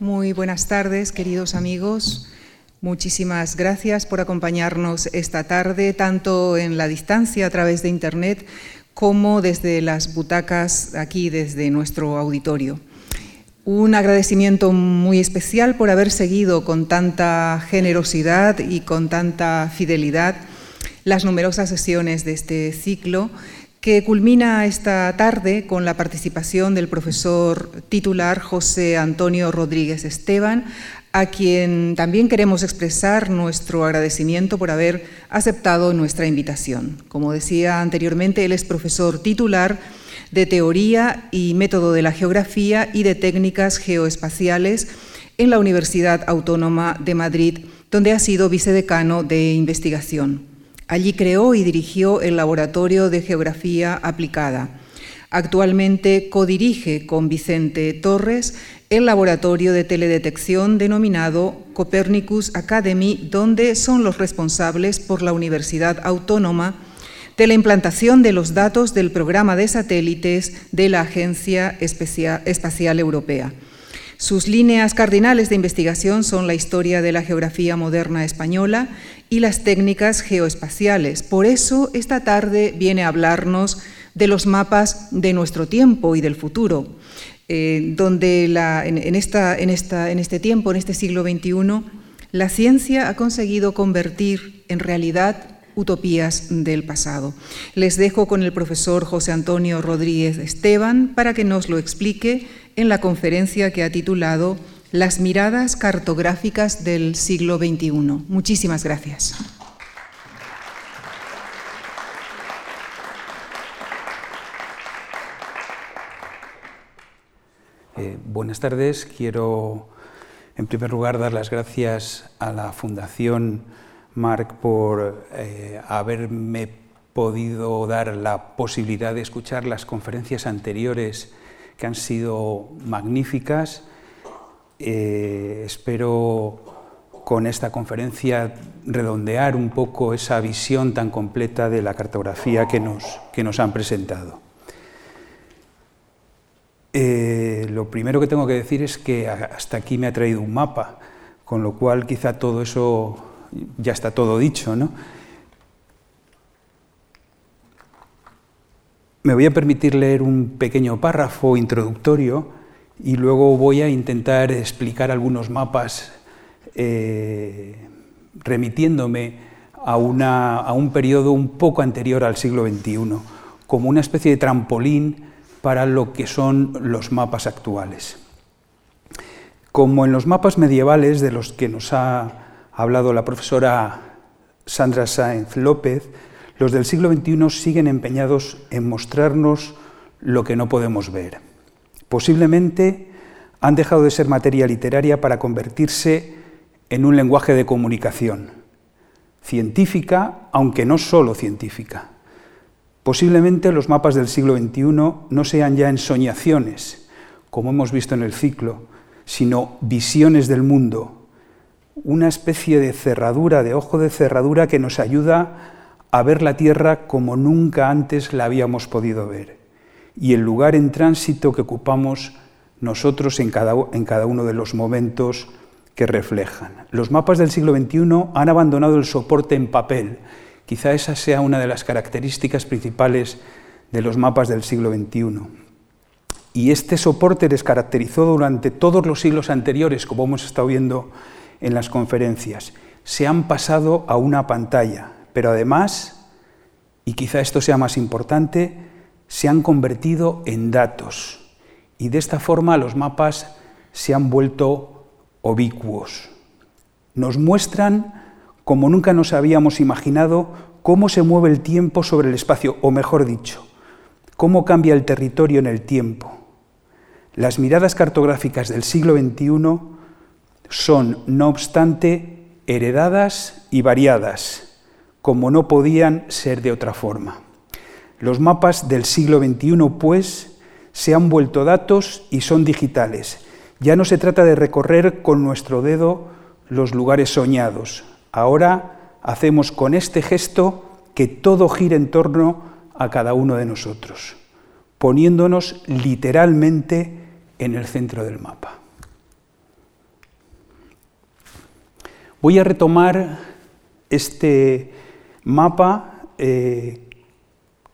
Muy buenas tardes, queridos amigos. Muchísimas gracias por acompañarnos esta tarde, tanto en la distancia a través de Internet como desde las butacas aquí, desde nuestro auditorio. Un agradecimiento muy especial por haber seguido con tanta generosidad y con tanta fidelidad las numerosas sesiones de este ciclo que culmina esta tarde con la participación del profesor titular José Antonio Rodríguez Esteban, a quien también queremos expresar nuestro agradecimiento por haber aceptado nuestra invitación. Como decía anteriormente, él es profesor titular de Teoría y Método de la Geografía y de Técnicas Geoespaciales en la Universidad Autónoma de Madrid, donde ha sido vicedecano de investigación. Allí creó y dirigió el Laboratorio de Geografía Aplicada. Actualmente codirige con Vicente Torres el laboratorio de teledetección denominado Copernicus Academy, donde son los responsables por la Universidad Autónoma de la implantación de los datos del programa de satélites de la Agencia Espacial Europea. Sus líneas cardinales de investigación son la historia de la geografía moderna española y las técnicas geoespaciales. Por eso, esta tarde viene a hablarnos de los mapas de nuestro tiempo y del futuro, eh, donde en, este tiempo, en este siglo XXI, la ciencia ha conseguido convertir en realidad utopías del pasado. Les dejo con el profesor José Antonio Rodríguez Esteban para que nos lo explique en la conferencia que ha titulado Las miradas cartográficas del siglo XXI. Muchísimas gracias. Eh, buenas tardes. Quiero, en primer lugar, dar las gracias a la Fundación Marc por eh, haberme podido dar la posibilidad de escuchar las conferencias anteriores que han sido magníficas. Eh, espero con esta conferencia redondear un poco esa visión tan completa de la cartografía que nos, que nos han presentado. Eh, lo primero que tengo que decir es que hasta aquí me ha traído un mapa, con lo cual quizá todo eso ya está todo dicho, ¿no? Me voy a permitir leer un pequeño párrafo introductorio y luego voy a intentar explicar algunos mapas eh, remitiéndome a, a un periodo un poco anterior al siglo XXI, como una especie de trampolín para lo que son los mapas actuales. Como en los mapas medievales de los que nos ha hablado la profesora Sandra Sáenz López, los del siglo XXI siguen empeñados en mostrarnos lo que no podemos ver. Posiblemente han dejado de ser materia literaria para convertirse en un lenguaje de comunicación, científica, aunque no solo científica. Posiblemente los mapas del siglo XXI no sean ya ensoñaciones, como hemos visto en el ciclo, sino visiones del mundo, una especie de cerradura, de ojo de cerradura que nos ayuda a ver la tierra como nunca antes la habíamos podido ver y el lugar en tránsito que ocupamos nosotros en cada, en cada uno de los momentos que reflejan. Los mapas del siglo XXI han abandonado el soporte en papel. Quizá esa sea una de las características principales de los mapas del siglo XXI. Y este soporte les caracterizó durante todos los siglos anteriores, como hemos estado viendo en las conferencias. Se han pasado a una pantalla, pero además, y quizá esto sea más importante, se han convertido en datos. Y de esta forma los mapas se han vuelto obicuos. Nos muestran, como nunca nos habíamos imaginado, cómo se mueve el tiempo sobre el espacio, o mejor dicho, cómo cambia el territorio en el tiempo. Las miradas cartográficas del siglo XXI son, no obstante, heredadas y variadas como no podían ser de otra forma. Los mapas del siglo XXI, pues, se han vuelto datos y son digitales. Ya no se trata de recorrer con nuestro dedo los lugares soñados. Ahora hacemos con este gesto que todo gire en torno a cada uno de nosotros, poniéndonos literalmente en el centro del mapa. Voy a retomar este mapa eh,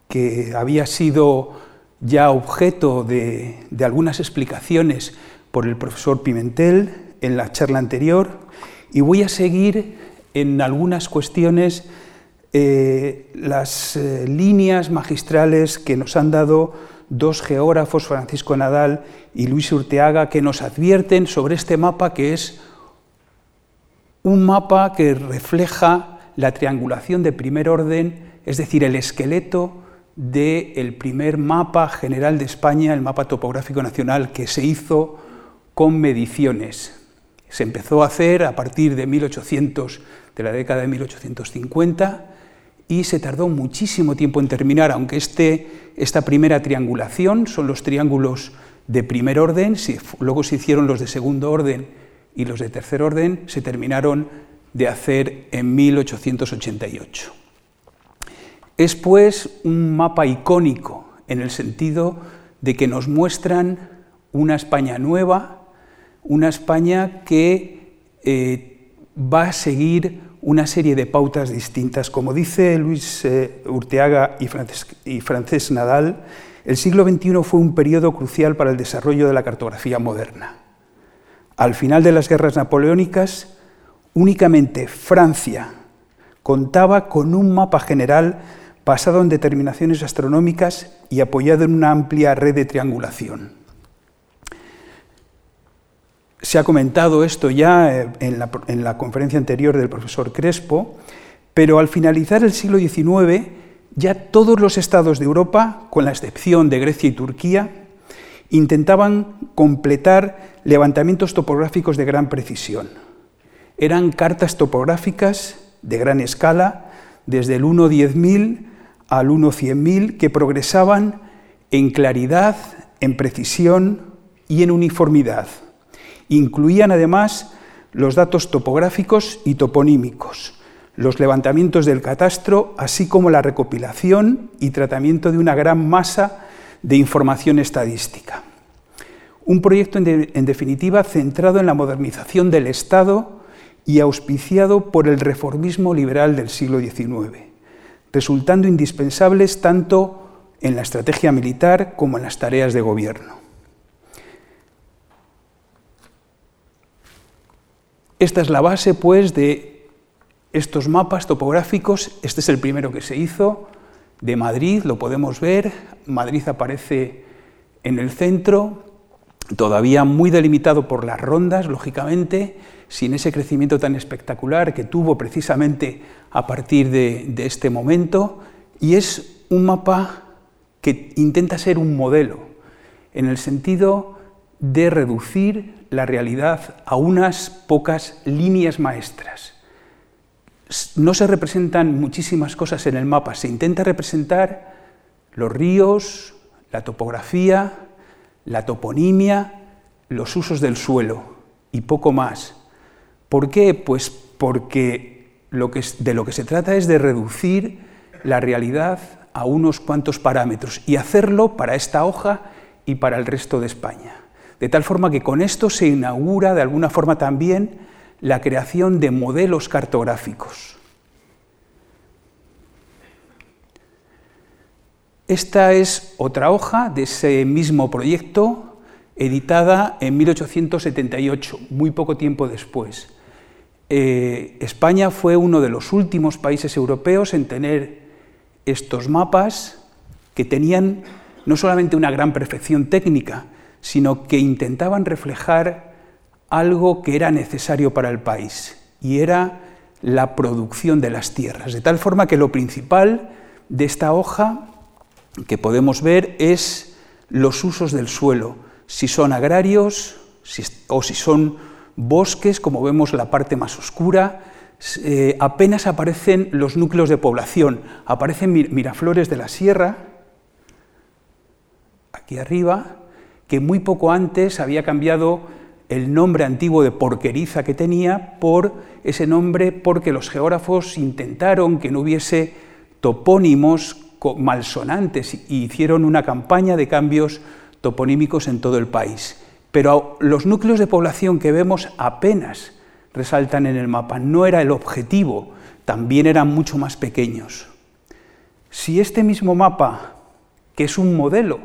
que había sido ya objeto de, algunas explicaciones por el profesor Pimentel en la charla anterior y voy a seguir en algunas cuestiones eh, las eh, líneas magistrales que nos han dado dos geógrafos, Francisco Nadal y Luis Urteaga, que nos advierten sobre este mapa que es un mapa que refleja la triangulación de primer orden, es decir, el esqueleto del primer mapa general de España, el mapa topográfico nacional, que se hizo con mediciones. Se empezó a hacer a partir de 1800, de la década de 1850, y se tardó muchísimo tiempo en terminar, aunque este, esta primera triangulación son los triángulos de primer orden, luego se hicieron los de segundo orden y los de tercer orden, se terminaron de hacer en 1888. Es pues un mapa icónico en el sentido de que nos muestran una España nueva, una España que eh, va a seguir una serie de pautas distintas. Como dice Luis eh, Urteaga y y Francés Nadal, el siglo XXI fue un periodo crucial para el desarrollo de la cartografía moderna. Al final de las guerras napoleónicas, únicamente Francia contaba con un mapa general basado en determinaciones astronómicas y apoyado en una amplia red de triangulación. Se ha comentado esto ya eh, en la, conferencia anterior del profesor Crespo, pero al finalizar el siglo XIX, ya todos los estados de Europa, con la excepción de Grecia y Turquía, intentaban completar levantamientos topográficos de gran precisión. Eran cartas topográficas de gran escala, desde el 1-10.000 al 1-100.000 que progresaban en claridad, en precisión y en uniformidad. Incluían además los datos topográficos y toponímicos, los levantamientos del catastro, así como la recopilación y tratamiento de una gran masa de información estadística. Un proyecto, en, definitiva, centrado en la modernización del Estado y auspiciado por el reformismo liberal del siglo XIX resultando indispensables tanto en la estrategia militar como en las tareas de gobierno. Esta es la base, pues, de estos mapas topográficos. Este es el primero que se hizo de Madrid, lo podemos ver. Madrid aparece en el centro, todavía muy delimitado por las rondas, lógicamente, sin ese crecimiento tan espectacular que tuvo precisamente a partir de, este momento, y es un mapa que intenta ser un modelo, en el sentido de reducir la realidad a unas pocas líneas maestras. No se representan muchísimas cosas en el mapa, se intenta representar los ríos, la topografía, la toponimia, los usos del suelo y poco más. ¿Por qué? Pues porque de lo que se trata es de reducir la realidad a unos cuantos parámetros y hacerlo para esta hoja y para el resto de España. De tal forma que con esto se inaugura de alguna forma también la creación de modelos cartográficos. Esta es otra hoja de ese mismo proyecto, editada en 1878, muy poco tiempo después. Eh, España fue uno de los últimos países europeos en tener estos mapas que tenían no solamente una gran perfección técnica, sino que intentaban reflejar algo que era necesario para el país, y era la producción de las tierras. De tal forma que lo principal de esta hoja que podemos ver es los usos del suelo, si son agrarios o si son bosques, como vemos la parte más oscura, eh, apenas aparecen los núcleos de población, aparecen Miraflores de la Sierra, aquí arriba, que muy poco antes había cambiado el nombre antiguo de Porqueriza que tenía por ese nombre porque los geógrafos intentaron que no hubiese topónimos malsonantes y hicieron una campaña de cambios toponímicos en todo el país pero los núcleos de población que vemos apenas resaltan en el mapa. No era el objetivo, también eran mucho más pequeños. Si este mismo mapa, que es un modelo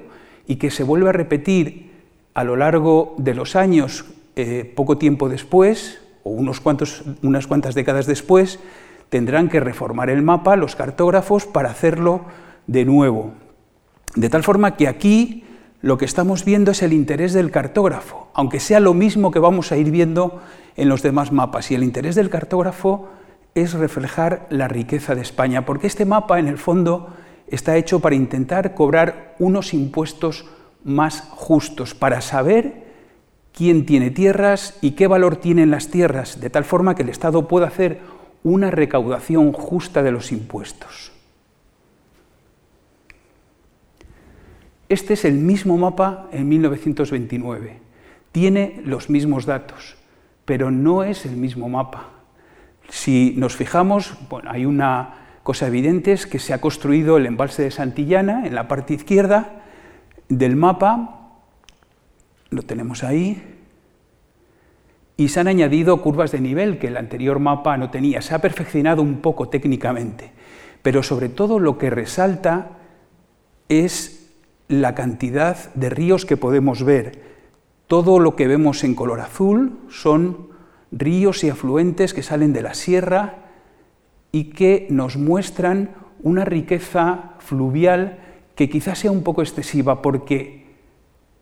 y que se vuelve a repetir a lo largo de los años, eh, poco tiempo después, o unos cuantos, unas cuantas décadas después, tendrán que reformar el mapa los cartógrafos para hacerlo de nuevo. De tal forma que aquí lo que estamos viendo es el interés del cartógrafo, aunque sea lo mismo que vamos a ir viendo en los demás mapas. Y el interés del cartógrafo es reflejar la riqueza de España, porque este mapa en el fondo está hecho para intentar cobrar unos impuestos más justos, para saber quién tiene tierras y qué valor tienen las tierras, de tal forma que el Estado pueda hacer una recaudación justa de los impuestos. Este es el mismo mapa en 1929. Tiene los mismos datos, pero no es el mismo mapa. Si nos fijamos, hay una cosa evidente, es que se ha construido el embalse de Santillana en la parte izquierda del mapa, lo tenemos ahí, y se han añadido curvas de nivel que el anterior mapa no tenía. Se ha perfeccionado un poco técnicamente, pero sobre todo lo que resalta es la cantidad de ríos que podemos ver. Todo lo que vemos en color azul son ríos y afluentes que salen de la sierra y que nos muestran una riqueza fluvial que quizás sea un poco excesiva porque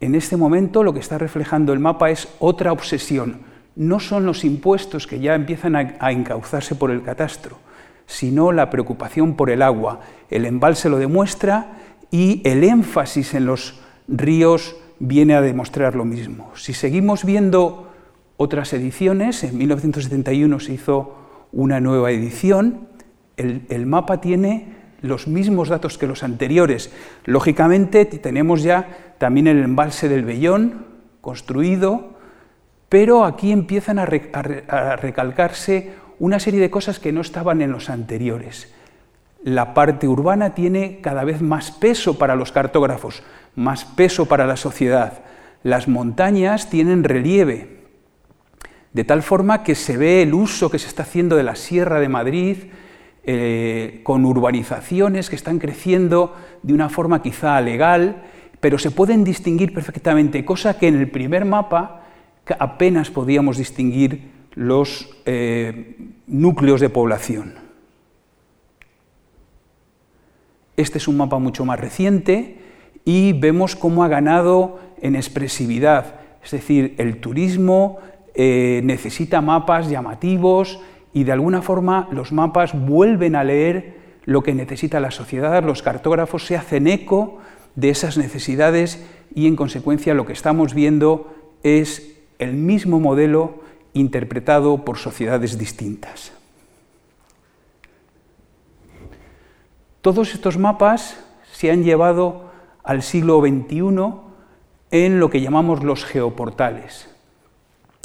en este momento lo que está reflejando el mapa es otra obsesión. No son los impuestos que ya empiezan a, encauzarse por el catastro, sino la preocupación por el agua. El embalse lo demuestra y el énfasis en los ríos viene a demostrar lo mismo. Si seguimos viendo otras ediciones, en 1971 se hizo una nueva edición, el, mapa tiene los mismos datos que los anteriores. Lógicamente tenemos ya también el embalse del Bellón construido, pero aquí empiezan a, recalcarse una serie de cosas que no estaban en los anteriores. La parte urbana tiene cada vez más peso para los cartógrafos, más peso para la sociedad. Las montañas tienen relieve, de tal forma que se ve el uso que se está haciendo de la Sierra de Madrid, eh, con urbanizaciones que están creciendo de una forma quizá legal, pero se pueden distinguir perfectamente, cosa que en el primer mapa apenas podíamos distinguir los eh, núcleos de población. Este es un mapa mucho más reciente y vemos cómo ha ganado en expresividad, es decir, el turismo eh, necesita mapas llamativos y de alguna forma los mapas vuelven a leer lo que necesita la sociedad, los cartógrafos se hacen eco de esas necesidades y en consecuencia lo que estamos viendo es el mismo modelo interpretado por sociedades distintas. Todos estos mapas se han llevado al siglo XXI en lo que llamamos los geoportales,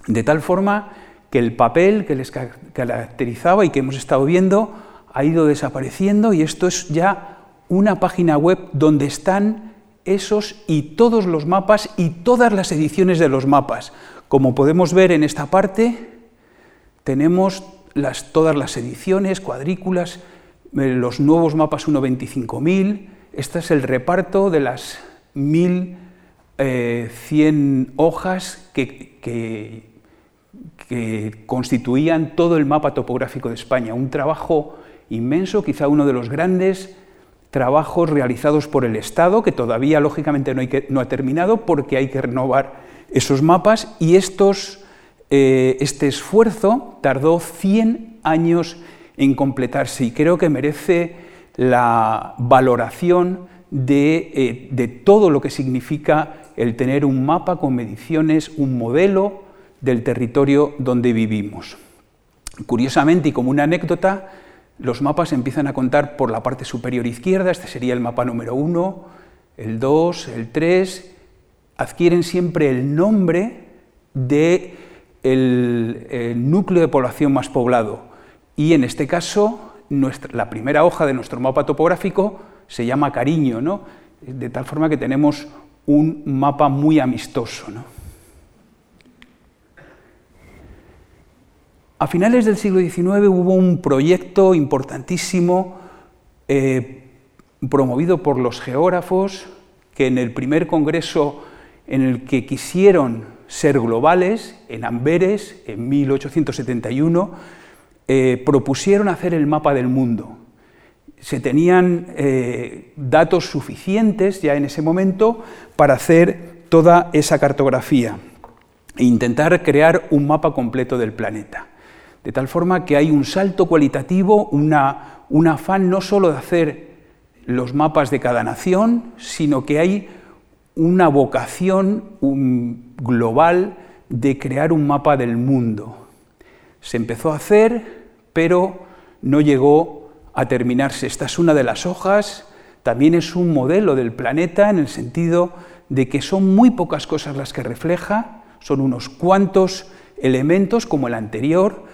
de tal forma que el papel que les caracterizaba y que hemos estado viendo ha ido desapareciendo y esto es ya una página web donde están esos y todos los mapas y todas las ediciones de los mapas, como podemos ver en esta parte, tenemos todas las ediciones, cuadrículas, eh, los nuevos mapas 1.25.000, este es el reparto de las 1.100 eh, hojas que, constituían todo el mapa topográfico de España. Un trabajo inmenso, quizá uno de los grandes trabajos realizados por el Estado, que todavía lógicamente no ha terminado porque hay que renovar esos mapas y eh, este esfuerzo tardó 100 años en completarse y creo que merece la valoración de, eh, de todo lo que significa el tener un mapa con mediciones, un modelo del territorio donde vivimos. Curiosamente y como una anécdota, los mapas empiezan a contar por la parte superior izquierda, este sería el mapa número 1, el 2, el 3, adquieren siempre el nombre del de núcleo de población más poblado. Y en este caso, la primera hoja de nuestro mapa topográfico se llama Cariño, ¿no? de tal forma que tenemos un mapa muy amistoso. A finales del siglo XIX hubo un proyecto importantísimo eh, promovido por los geógrafos que en el primer congreso en el que quisieron ser globales, en Amberes, en 1871, eh, propusieron hacer el mapa del mundo. Se tenían eh, datos suficientes ya en ese momento para hacer toda esa cartografía e intentar crear un mapa completo del planeta. De tal forma que hay un salto cualitativo, una, un afán no solo de hacer los mapas de cada nación, sino que hay una vocación global de crear un mapa del mundo. Se empezó a hacer, pero no llegó a terminarse. Esta es una de las hojas, también es un modelo del planeta en el sentido de que son muy pocas cosas las que refleja, son unos cuantos elementos como el anterior,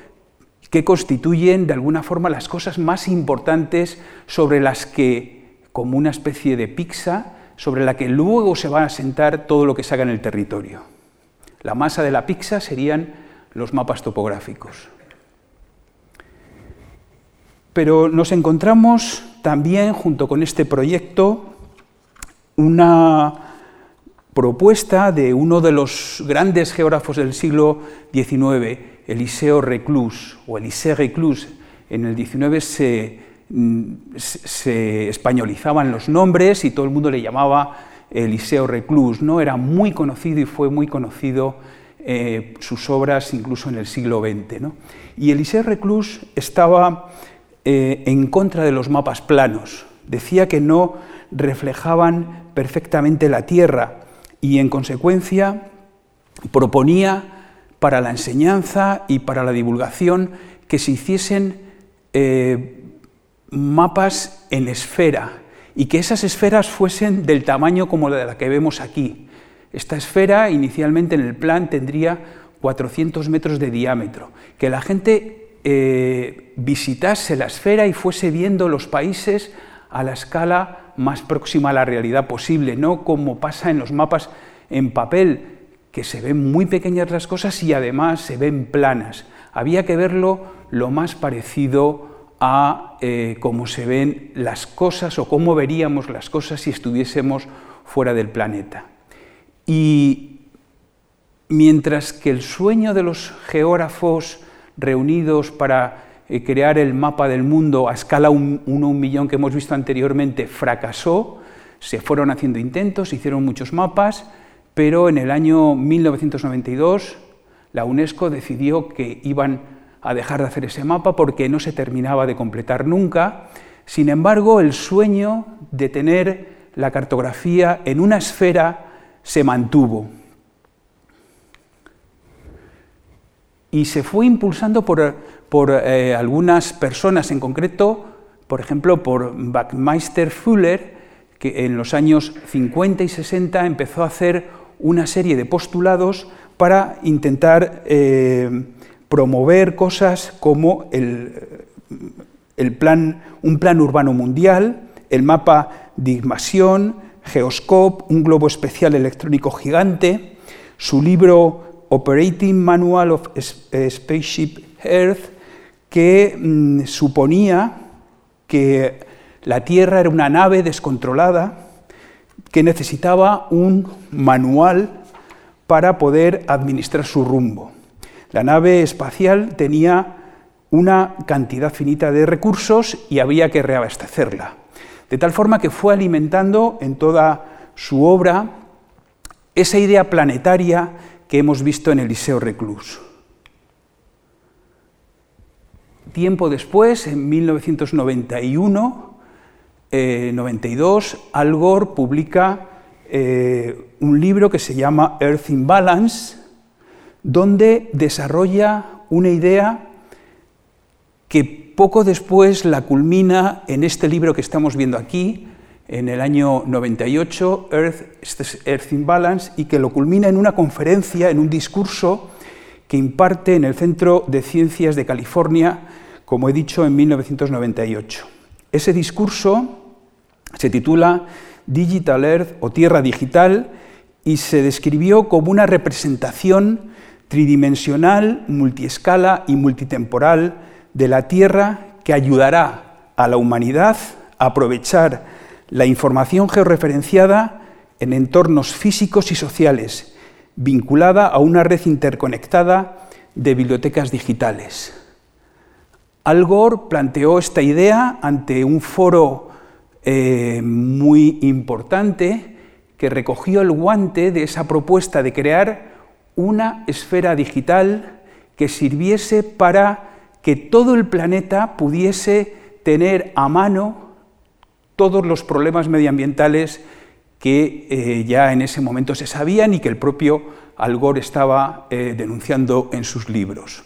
que constituyen de alguna forma las cosas más importantes sobre las que, como una especie de pizza, sobre la que luego se va a sentar todo lo que se haga en el territorio. La masa de la pizza serían los mapas topográficos. Pero nos encontramos también, junto con este proyecto, una propuesta de uno de los grandes geógrafos del siglo XIX, Eliseo Reclus, o Elisée Reclus. En el XIX mm, se, españolizaban los nombres y todo el mundo le llamaba Eliseo Reclus. ¿no? Era muy conocido y fue muy conocido eh, sus obras incluso en el siglo XX. Y Eliseo Reclus estaba eh, en contra de los mapas planos. Decía que no reflejaban perfectamente la Tierra y en consecuencia proponía para la enseñanza y para la divulgación que se hiciesen eh, mapas en esfera y que esas esferas fuesen del tamaño como la que vemos aquí. Esta esfera inicialmente en el plan tendría 400 metros de diámetro, que la gente eh, visitase la esfera y fuese viendo los países a la escala más próxima a la realidad posible, no como pasa en los mapas en papel, que se ven muy pequeñas las cosas y además se ven planas. Había que verlo lo más parecido a eh, cómo se ven las cosas o cómo veríamos las cosas si estuviésemos fuera del planeta. Y mientras que el sueño de los geógrafos reunidos para eh, crear el mapa del mundo a escala 1 un, un millón que hemos visto anteriormente fracasó, se fueron haciendo intentos, se hicieron muchos mapas, pero en el año 1992 la UNESCO decidió que iban a dejar de hacer ese mapa porque no se terminaba de completar nunca. Sin embargo, el sueño de tener la cartografía en una esfera se mantuvo. Y se fue impulsando por, eh, algunas personas en concreto, por ejemplo, por Backmeister Fuller, que en los años 50 y 60 empezó a hacer una serie de postulados para intentar eh, promover cosas como el, plan, un plan urbano mundial, el mapa de Igmasión, Geoscope, un globo especial electrónico gigante, su libro Operating Manual of Spaceship Earth, que mm, suponía que la Tierra era una nave descontrolada que necesitaba un manual para poder administrar su rumbo. La nave espacial tenía una cantidad finita de recursos y había que reabastecerla. De tal forma que fue alimentando en toda su obra esa idea planetaria que hemos visto en Eliseo Reclus. Tiempo después, en 1991, 92, eh, Al Gore publica eh, un libro que se llama Earth in Balance, donde desarrolla una idea que poco después la culmina en este libro que estamos viendo aquí, en el año 98, Earth, este Earth in Balance, y que lo culmina en una conferencia, en un discurso que imparte en el Centro de Ciencias de California, como he dicho, en 1998. Ese discurso se titula Digital Earth o Tierra Digital y se describió como una representación tridimensional, multiescala y multitemporal de la Tierra que ayudará a la humanidad a aprovechar la información georreferenciada en entornos físicos y sociales, vinculada a una red interconectada de bibliotecas digitales. Al Gore planteó esta idea ante un foro eh, muy importante que recogió el guante de esa propuesta de crear una esfera digital que sirviese para que todo el planeta pudiese tener a mano todos los problemas medioambientales que eh, ya en ese momento se sabían y que el propio Al Gore estaba eh, denunciando en sus libros.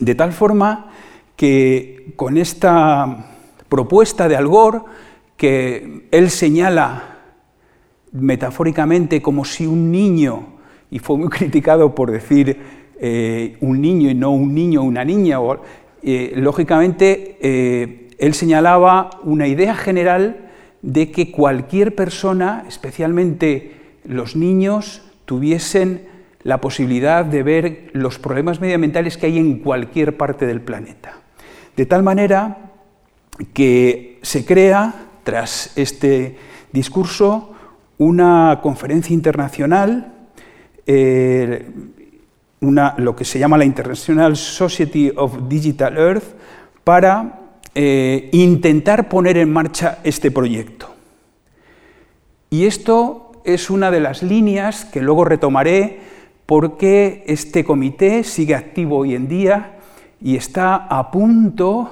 De tal forma que con esta propuesta de Al Gore, que él señala metafóricamente como si un niño, y fue muy criticado por decir eh, un niño y no un niño o una niña, eh, lógicamente eh, él señalaba una idea general de que cualquier persona, especialmente los niños, tuviesen la posibilidad de ver los problemas medioambientales que hay en cualquier parte del planeta. De tal manera que se crea, tras este discurso, una conferencia internacional, eh, lo que se llama la International Society of Digital Earth, para eh, intentar poner en marcha este proyecto. Y esto es una de las líneas que luego retomaré porque este comité sigue activo hoy en día y está a punto,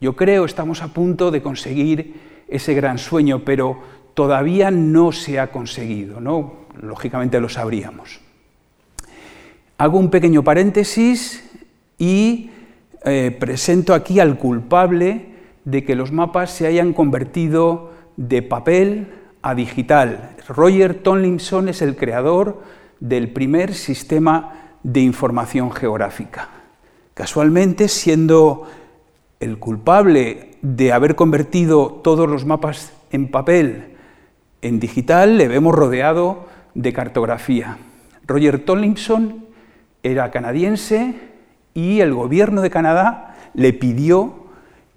yo creo, estamos a punto de conseguir ese gran sueño, pero todavía no se ha conseguido, ¿no? Lógicamente lo sabríamos. Hago un pequeño paréntesis y eh, presento aquí al culpable de que los mapas se hayan convertido de papel a digital. Roger Tomlinson es el creador del primer sistema de información geográfica. Casualmente, siendo el culpable de haber convertido todos los mapas en papel en digital le vemos rodeado de cartografía. Roger Tomlinson era canadiense y el gobierno de Canadá le pidió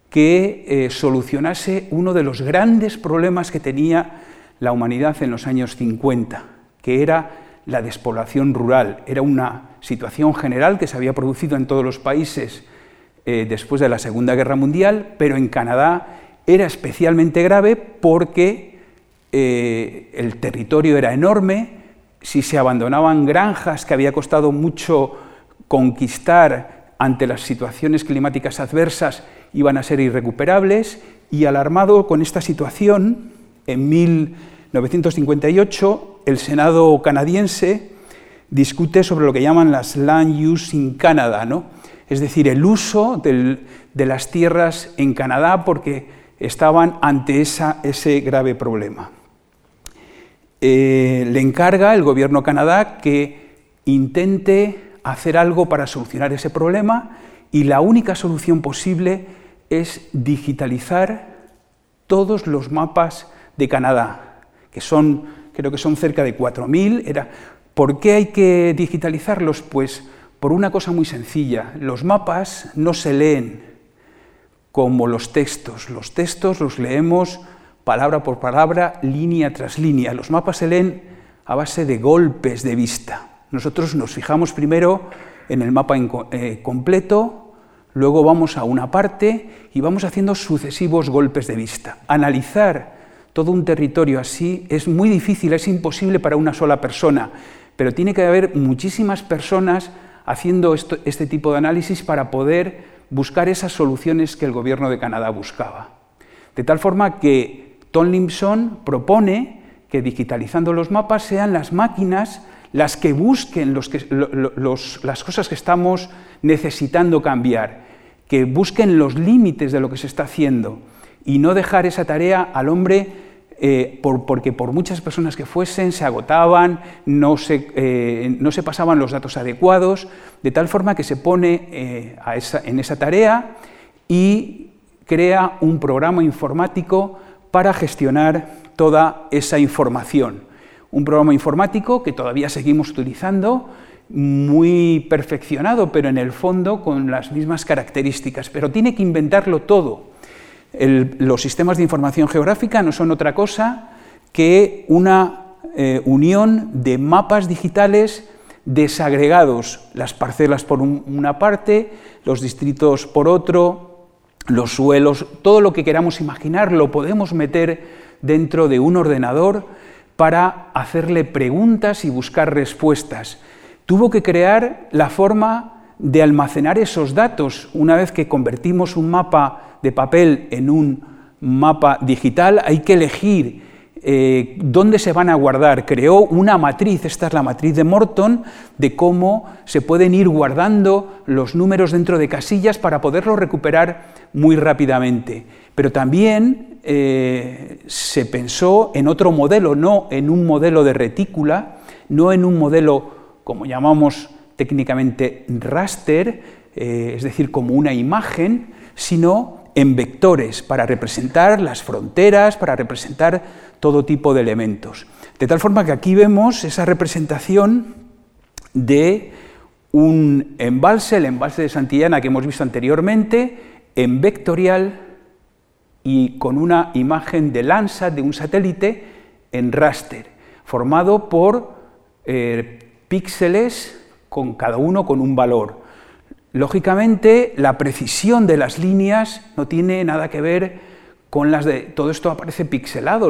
que eh, solucionase uno de los grandes problemas que tenía la humanidad en los años 50, que era la despoblación rural. Era una situación general que se había producido en todos los países eh, después de la Segunda Guerra Mundial, pero en Canadá era especialmente grave porque eh, el territorio era enorme, si se abandonaban granjas que había costado mucho conquistar ante las situaciones climáticas adversas, iban a ser irrecuperables, y alarmado con esta situación, en 1958 el Senado canadiense discute sobre lo que llaman las land use in Canada, ¿no? es decir, el uso de las tierras en Canadá porque estaban ante ese grave problema. Eh, le encarga el gobierno de Canadá que intente hacer algo para solucionar ese problema y la única solución posible es digitalizar todos los mapas de Canadá, que son, creo que son cerca de 4.000. ¿Por qué hay que digitalizarlos? Pues por una cosa muy sencilla, los mapas no se leen como los textos, los textos los leemos palabra por palabra, línea tras línea. Los mapas se leen a base de golpes de vista. Nosotros nos fijamos primero en el mapa eh, completo, luego vamos a una parte y vamos haciendo sucesivos golpes de vista. Analizar todo un territorio así es muy difícil, es imposible para una sola persona, pero tiene que haber muchísimas personas haciendo este tipo de análisis para poder buscar esas soluciones que el gobierno de Canadá buscaba. De tal forma que Tomlinson propone que digitalizando los mapas sean las máquinas las que busquen las cosas que estamos necesitando cambiar, que busquen los límites de lo que se está haciendo y no dejar esa tarea al hombre eh, porque por muchas personas que fuesen se agotaban, no se, eh, no se pasaban los datos adecuados, de tal forma que se pone eh, en esa tarea y crea un programa informático para gestionar toda esa información. Un programa informático que todavía seguimos utilizando muy perfeccionado, pero en el fondo con las mismas características. Pero tiene que inventarlo todo. los sistemas de información geográfica no son otra cosa que una eh, unión de mapas digitales desagregados, las parcelas por una parte, los distritos por otro, los suelos, todo lo que queramos imaginar lo podemos meter dentro de un ordenador para hacerle preguntas y buscar respuestas. Tuvo que crear la forma de almacenar esos datos. Una vez que convertimos un mapa de papel en un mapa digital, hay que elegir eh, dónde se van a guardar. Creó una matriz, esta es la matriz de Morton, de cómo se pueden ir guardando los números dentro de casillas para poderlos recuperar muy rápidamente. Pero también eh, se pensó en otro modelo, no en un modelo de retícula, no en un modelo, como llamamos técnicamente raster, eh, es decir, como una imagen, sino en vectores para representar las fronteras, para representar todo tipo de elementos. De tal forma que aquí vemos esa representación de un embalse, el embalse de Santillana que hemos visto anteriormente, en vectorial y con una imagen de Landsat, de un satélite, en raster, formado por eh, píxeles con cada uno con un valor. Lógicamente, la precisión de las líneas no tiene nada que ver con las de... Todo esto aparece pixelado,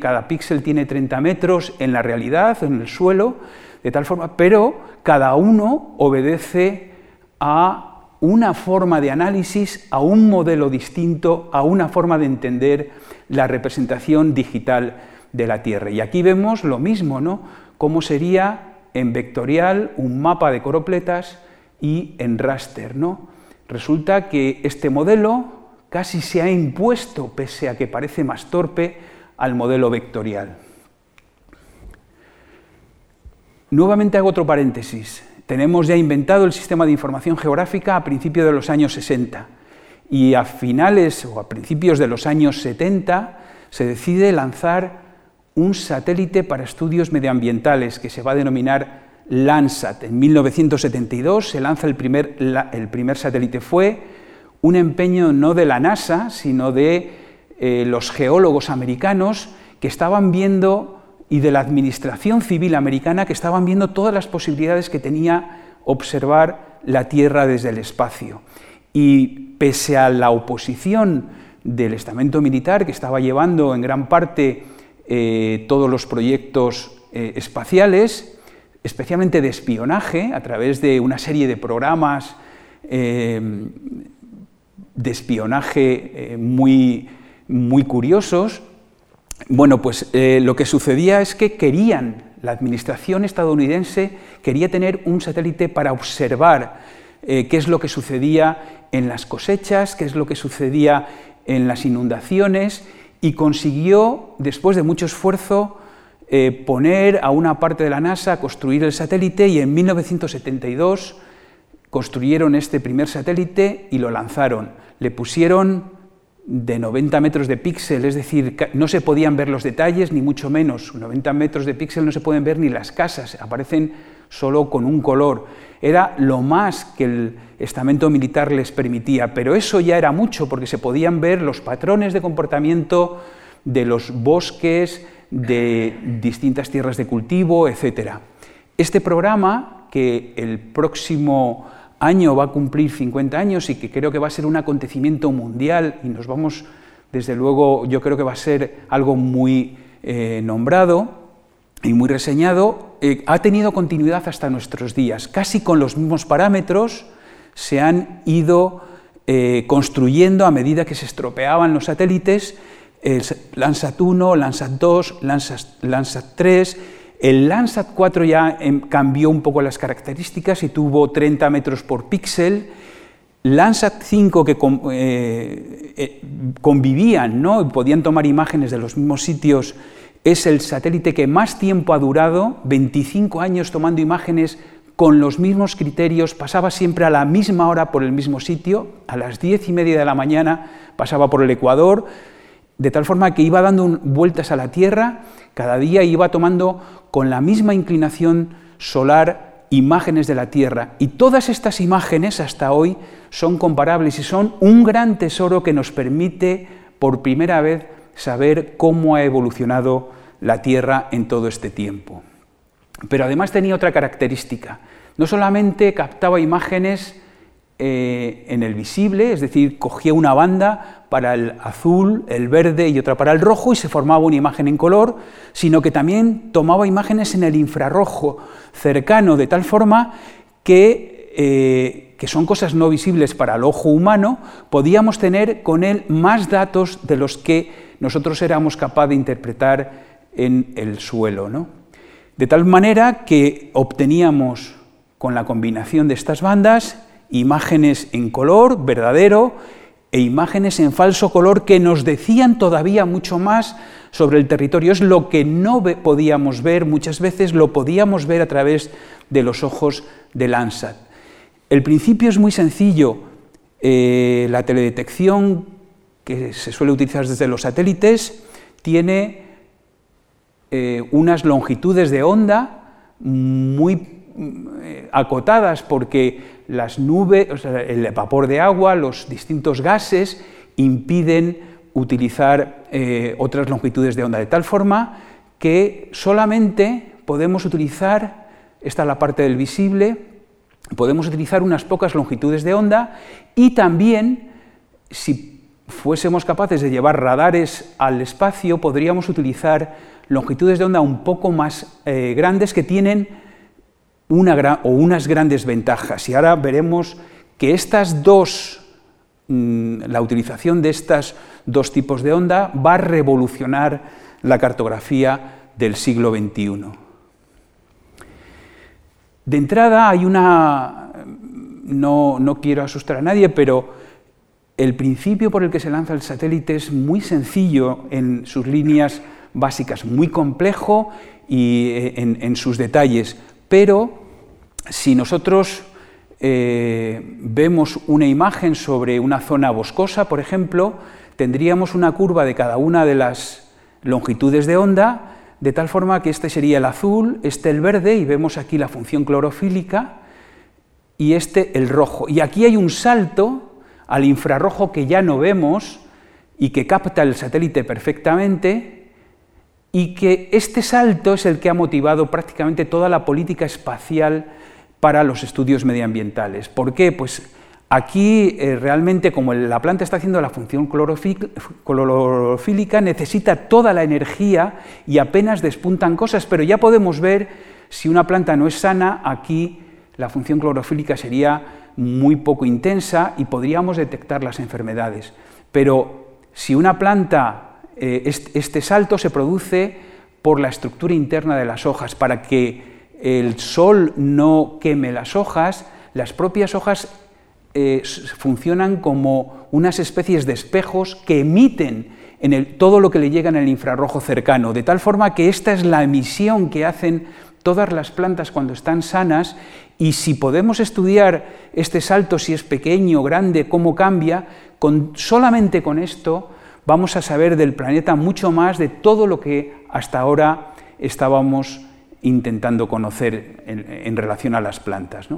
cada píxel tiene 30 metros en la realidad, en el suelo, de tal forma, pero cada uno obedece a una forma de análisis, a un modelo distinto, a una forma de entender la representación digital de la Tierra. Y aquí vemos lo mismo, ¿no? Cómo sería en vectorial un mapa de coropletas y en raster, ¿no? Resulta que este modelo casi se ha impuesto, pese a que parece más torpe, al modelo vectorial. Nuevamente hago otro paréntesis. Tenemos ya inventado el sistema de información geográfica a principios de los años 60 y a finales o a principios de los años 70 se decide lanzar un satélite para estudios medioambientales que se va a denominar Landsat. En 1972 se lanza el primer, el primer satélite. Fue un empeño no de la NASA, sino de eh, los geólogos americanos que estaban viendo y de la administración civil americana que estaban viendo todas las posibilidades que tenía observar la Tierra desde el espacio. Y pese a la oposición del estamento militar que estaba llevando en gran parte eh, todos los proyectos eh, espaciales, especialmente de espionaje, a través de una serie de programas de espionaje eh, muy, muy curiosos. Bueno, pues eh, lo que sucedía es que querían, la administración estadounidense quería tener un satélite para observar qué es lo que sucedía en las cosechas, qué es lo que sucedía en las inundaciones, y consiguió, después de mucho esfuerzo, eh, poner a una parte de la NASA a construir el satélite y en 1972 construyeron este primer satélite y lo lanzaron. Le pusieron de 90 metros de píxel, es decir, no se podían ver los detalles, ni mucho menos. 90 metros de píxel no se pueden ver ni las casas, aparecen solo con un color. Era lo más que el estamento militar les permitía, pero eso ya era mucho porque se podían ver los patrones de comportamiento de los bosques, de distintas tierras de cultivo, etc. Este programa, que el próximo año va a cumplir 50 años y que creo que va a ser un acontecimiento mundial y nos vamos, desde luego, yo creo que va a ser algo muy eh, nombrado y muy reseñado, eh, ha tenido continuidad hasta nuestros días. Casi con los mismos parámetros se han ido eh, construyendo a medida que se estropeaban los satélites Landsat 1, Landsat 2, Landsat, 3. El Landsat 4 ya em, cambió un poco las características y tuvo 30 metros por píxel. Landsat 5 que eh, eh, convivían, ¿no? podían tomar imágenes de los mismos sitios, es el satélite que más tiempo ha durado, 25 años tomando imágenes con los mismos criterios, pasaba siempre a la misma hora por el mismo sitio, a las 10 y media de la mañana pasaba por el Ecuador, de tal forma que iba dando vueltas a la Tierra, cada día iba tomando con la misma inclinación solar imágenes de la Tierra. Y todas estas imágenes hasta hoy son comparables y son un gran tesoro que nos permite por primera vez saber cómo ha evolucionado la Tierra en todo este tiempo. Pero además tenía otra característica. No solamente captaba imágenes eh, en el visible, es decir, cogía una banda para el azul, el verde y otra para el rojo y se formaba una imagen en color, sino que también tomaba imágenes en el infrarrojo cercano de tal forma que, eh, que son cosas no visibles para el ojo humano, podíamos tener con él más datos de los que nosotros éramos capaces de interpretar en el suelo. ¿no? De tal manera que obteníamos con la combinación de estas bandas imágenes en color verdadero e imágenes en falso color que nos decían todavía mucho más sobre el territorio. Es lo que no podíamos ver, muchas veces lo podíamos ver a través de los ojos de Landsat. El principio es muy sencillo. Eh, la teledetección que se suele utilizar desde los satélites tiene eh, unas longitudes de onda muy acotadas porque las nubes, el vapor de agua, los distintos gases impiden utilizar eh, otras longitudes de onda, de tal forma que solamente podemos utilizar, esta es la parte del visible, podemos utilizar unas pocas longitudes de onda y también, si fuésemos capaces de llevar radares al espacio, podríamos utilizar longitudes de onda un poco más eh, grandes que tienen una o unas grandes ventajas. Y ahora veremos que estas dos, mm, la utilización de estos dos tipos de onda va a revolucionar la cartografía del siglo XXI. De entrada hay una, no, no quiero asustar a nadie, pero el principio por el que se lanza el satélite es muy sencillo en sus líneas básicas, muy complejo y eh, en sus detalles, pero si nosotros eh, vemos una imagen sobre una zona boscosa, por ejemplo, tendríamos una curva de cada una de las longitudes de onda, de tal forma que este sería el azul, este el verde, y vemos aquí la función clorofílica, y este el rojo. Y aquí hay un salto al infrarrojo que ya no vemos y que capta el satélite perfectamente, y que este salto es el que ha motivado prácticamente toda la política espacial para los estudios medioambientales. ¿Por qué? Pues aquí eh, realmente como la planta está haciendo la función clorofílica, necesita toda la energía y apenas despuntan cosas, pero ya podemos ver si una planta no es sana, aquí la función clorofílica sería muy poco intensa y podríamos detectar las enfermedades. Pero si una planta eh, este salto se produce por la estructura interna de las hojas. Para que el sol no queme las hojas, las propias hojas eh, funcionan como unas especies de espejos que emiten en todo lo que le llega en el infrarrojo cercano, de tal forma que esta es la emisión que hacen todas las plantas cuando están sanas y si podemos estudiar este salto, si es pequeño, grande, cómo cambia, con, solamente con esto vamos a saber del planeta mucho más de todo lo que hasta ahora estábamos intentando conocer en, relación a las plantas.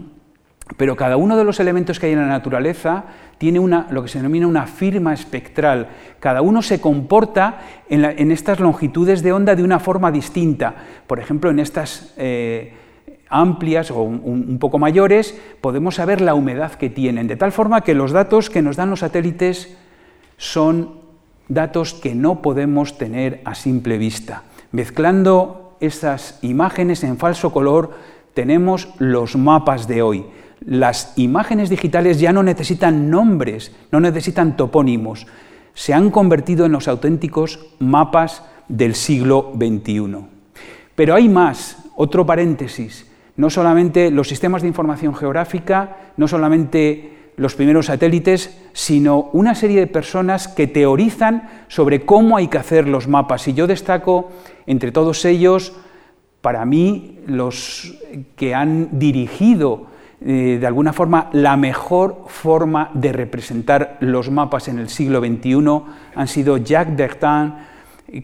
Pero cada uno de los elementos que hay en la naturaleza tiene una, lo que se denomina una firma espectral. Cada uno se comporta en, estas longitudes de onda de una forma distinta. Por ejemplo, en estas eh, amplias o un, poco mayores podemos saber la humedad que tienen, de tal forma que los datos que nos dan los satélites son datos que no podemos tener a simple vista. Mezclando esas imágenes en falso color, tenemos los mapas de hoy. Las imágenes digitales ya no necesitan nombres, no necesitan topónimos, se han convertido en los auténticos mapas del siglo XXI. Pero hay más, otro paréntesis, no solamente los sistemas de información geográfica, no solamente los primeros satélites, sino una serie de personas que teorizan sobre cómo hay que hacer los mapas. Y yo destaco entre todos ellos, para mí, los que han dirigido eh, de alguna forma la mejor forma de representar los mapas en el siglo XXI han sido Jacques Bertin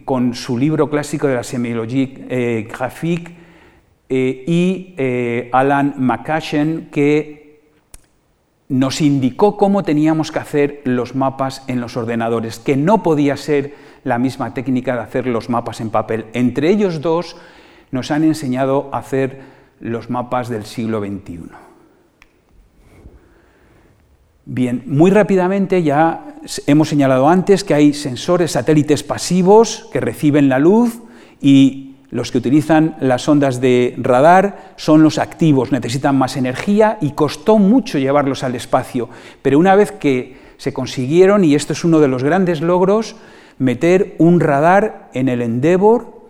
con su libro clásico de la semiologie eh, graphique eh, y eh, Alan McCashen, que nos indicó cómo teníamos que hacer los mapas en los ordenadores, que no podía ser la misma técnica de hacer los mapas en papel. Entre ellos dos nos han enseñado a hacer los mapas del siglo XXI. Bien, muy rápidamente ya hemos señalado antes que hay sensores satélites pasivos que reciben la luz y los que utilizan las ondas de radar son los activos, necesitan más energía y costó mucho llevarlos al espacio, pero una vez que se consiguieron, y esto es uno de los grandes logros, meter un radar en el Endeavour,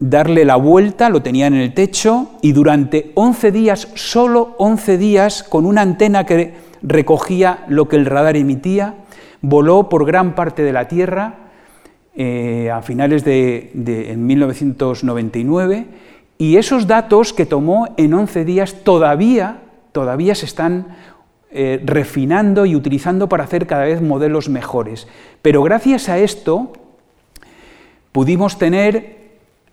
darle la vuelta, lo tenían en el techo, y durante 11 días, solo 11 días, con una antena que recogía lo que el radar emitía, voló por gran parte de la Tierra eh, a finales de, 1999, y esos datos que tomó en 11 días todavía, todavía se están eh, refinando y utilizando para hacer cada vez modelos mejores. Pero gracias a esto pudimos tener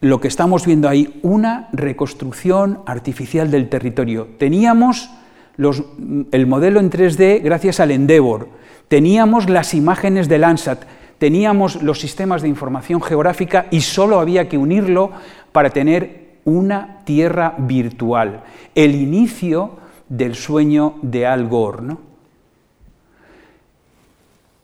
lo que estamos viendo ahí, una reconstrucción artificial del territorio. Teníamos el modelo en 3D gracias al Endeavour, teníamos las imágenes de Landsat, teníamos los sistemas de información geográfica y solo había que unirlo para tener una tierra virtual, el inicio del sueño de Al Gore.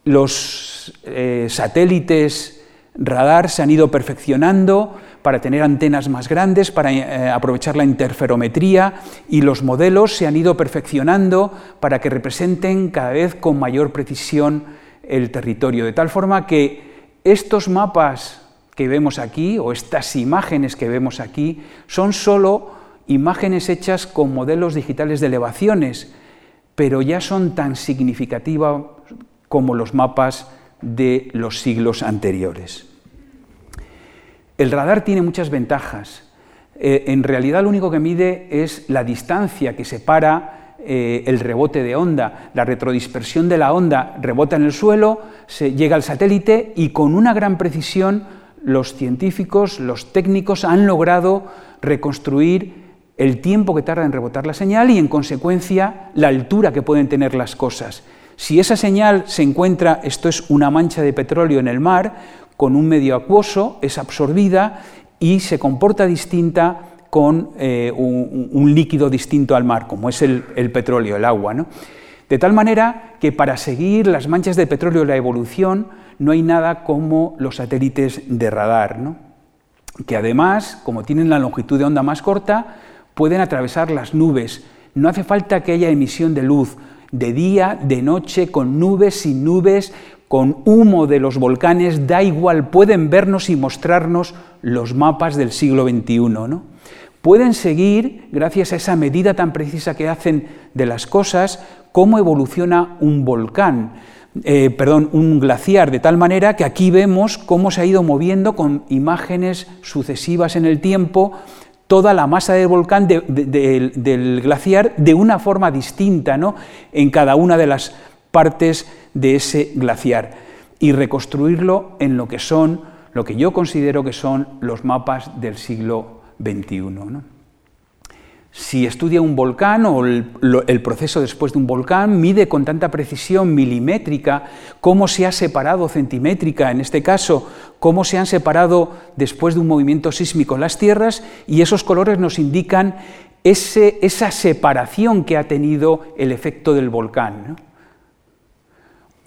Los eh, satélites radar se han ido perfeccionando para tener antenas más grandes, para eh, aprovechar la interferometría y los modelos se han ido perfeccionando para que representen cada vez con mayor precisión el territorio, de tal forma que estos mapas que vemos aquí o estas imágenes que vemos aquí son solo imágenes hechas con modelos digitales de elevaciones, pero ya son tan significativas como los mapas de los siglos anteriores. El radar tiene muchas ventajas. Eh, en realidad lo único que mide es la distancia que separa eh, el rebote de onda. La retrodispersión de la onda rebota en el suelo, se llega al satélite y con una gran precisión los científicos, los técnicos han logrado reconstruir el tiempo que tarda en rebotar la señal y, en consecuencia, la altura que pueden tener las cosas. Si esa señal se encuentra, esto es una mancha de petróleo en el mar, con un medio acuoso, es absorbida y se comporta distinta con eh, un, líquido distinto al mar, como es el, petróleo, el agua. De tal manera que para seguir las manchas de petróleo la evolución no hay nada como los satélites de radar, que además, como tienen la longitud de onda más corta, pueden atravesar las nubes. No hace falta que haya emisión de luz, de día, de noche, con nubes, sin nubes, con humo de los volcanes, da igual, pueden vernos y mostrarnos los mapas del siglo XXI. ¿no? Pueden seguir, gracias a esa medida tan precisa que hacen de las cosas, cómo evoluciona un volcán, eh, perdón, un glaciar, de tal manera que aquí vemos cómo se ha ido moviendo con imágenes sucesivas en el tiempo toda la masa del volcán del glaciar de una forma distinta ¿no? en cada una de las partes de ese glaciar y reconstruirlo en lo que son, lo que yo considero que son los mapas del siglo XXI. Si estudia un volcán o el, proceso después de un volcán, mide con tanta precisión milimétrica cómo se ha separado, centimétrica en este caso, cómo se han separado después de un movimiento sísmico las tierras y esos colores nos indican esa separación que ha tenido el efecto del volcán.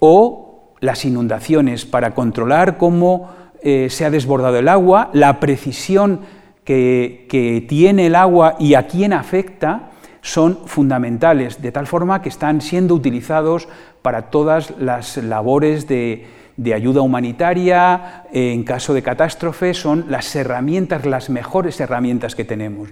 O las inundaciones para controlar cómo eh, se ha desbordado el agua, la precisión que, tiene el agua y a quién afecta son fundamentales, de tal forma que están siendo utilizados para todas las labores de, ayuda humanitaria, en caso de catástrofe, son las herramientas, las mejores herramientas que tenemos.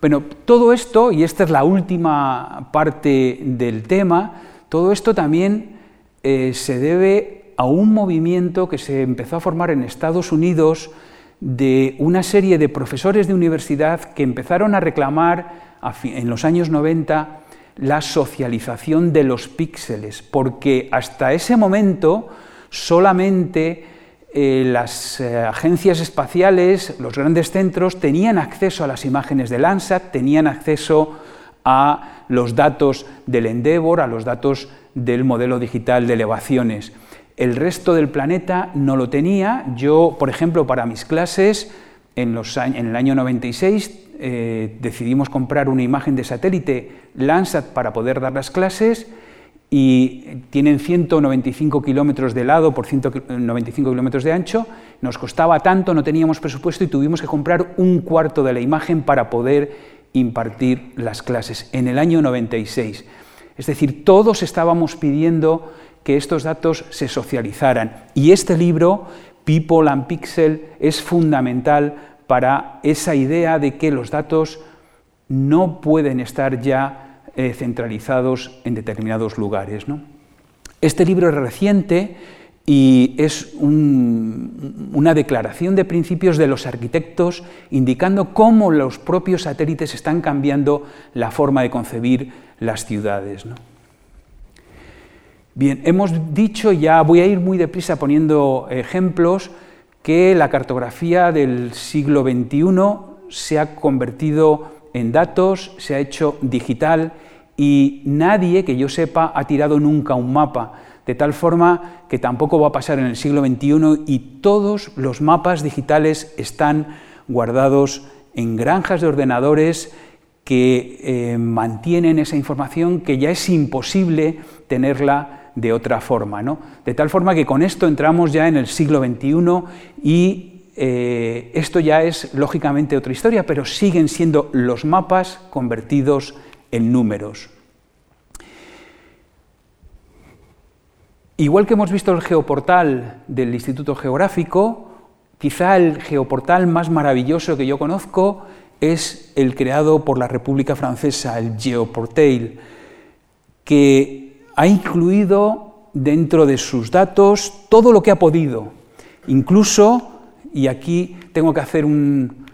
Bueno, todo esto, y esta es la última parte del tema, todo esto también eh, se debe a un movimiento que se empezó a formar en Estados Unidos de una serie de profesores de universidad que empezaron a reclamar en los años 90 la socialización de los píxeles, porque hasta ese momento solamente eh, las eh, agencias espaciales, los grandes centros, tenían acceso a las imágenes de Landsat, tenían acceso a los datos del Endeavour, a los datos del modelo digital de elevaciones. El resto del planeta no lo tenía. Yo, por ejemplo, para mis clases, en, el año 96, eh, decidimos comprar una imagen de satélite Landsat para poder dar las clases y tienen 195 kilómetros de lado por 195 kilómetros de ancho. Nos costaba tanto, no teníamos presupuesto y tuvimos que comprar un cuarto de la imagen para poder impartir las clases en el año 96. Es decir, todos estábamos pidiendo que estos datos se socializaran y este libro, People and Pixel, es fundamental para esa idea de que los datos no pueden estar ya eh, centralizados en determinados lugares. Este libro es reciente y es una declaración de principios de los arquitectos indicando cómo los propios satélites están cambiando la forma de concebir las ciudades. Bien, hemos dicho, ya voy a ir muy deprisa poniendo ejemplos, que la cartografía del siglo XXI se ha convertido en datos, se ha hecho digital y nadie, que yo sepa, ha tirado nunca un mapa, de tal forma que tampoco va a pasar en el siglo XXI y todos los mapas digitales están guardados en granjas de ordenadores que eh, mantienen esa información que ya es imposible tenerla de otra forma. ¿no? De tal forma que con esto entramos ya en el siglo XXI y eh, esto ya es lógicamente otra historia, pero siguen siendo los mapas convertidos en números. Igual que hemos visto el geoportal del Instituto Geográfico, quizá el geoportal más maravilloso que yo conozco es el creado por la República Francesa, el Geoportail, que ha incluido dentro de sus datos todo lo que ha podido, incluso, y aquí tengo que hacer un,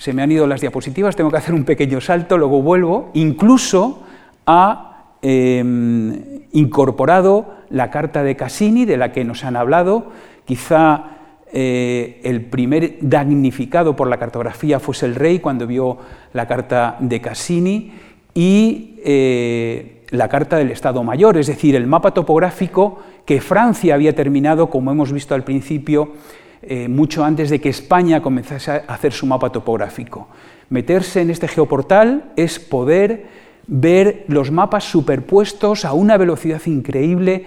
se me han ido las diapositivas, tengo que hacer un pequeño salto, luego vuelvo, incluso ha em, incorporado la carta de Cassini, de la que nos han hablado, quizá eh, el primer damnificado por la cartografía fuese el rey cuando vio la carta de Cassini, y eh, la carta del Estado Mayor, es decir, el mapa topográfico que Francia había terminado, como hemos visto al principio, eh, mucho antes de que España comenzase a hacer su mapa topográfico. Meterse en este geoportal es poder ver los mapas superpuestos a una velocidad increíble,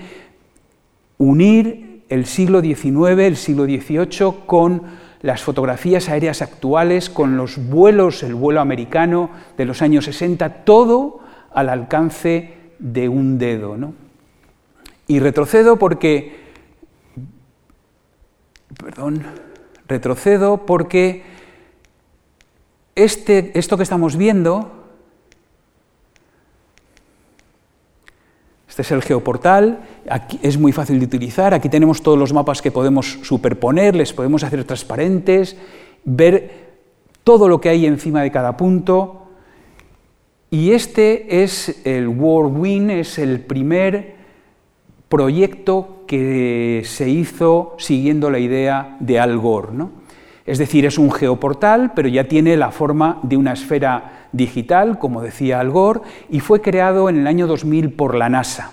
unir el siglo XIX, el siglo XVIII con las fotografías aéreas actuales, con los vuelos, el vuelo americano de los años 60, todo al alcance de un dedo. Y retrocedo porque perdón, retrocedo porque este, esto que estamos viendo, este es el geoportal, aquí es muy fácil de utilizar, aquí tenemos todos los mapas que podemos superponer, les podemos hacer transparentes, ver todo lo que hay encima de cada punto. Y este es el World es el primer proyecto que se hizo siguiendo la idea de Al Gore. ¿no? Es decir, es un geoportal, pero ya tiene la forma de una esfera digital, como decía Al Gore, y fue creado en el año 2000 por la NASA.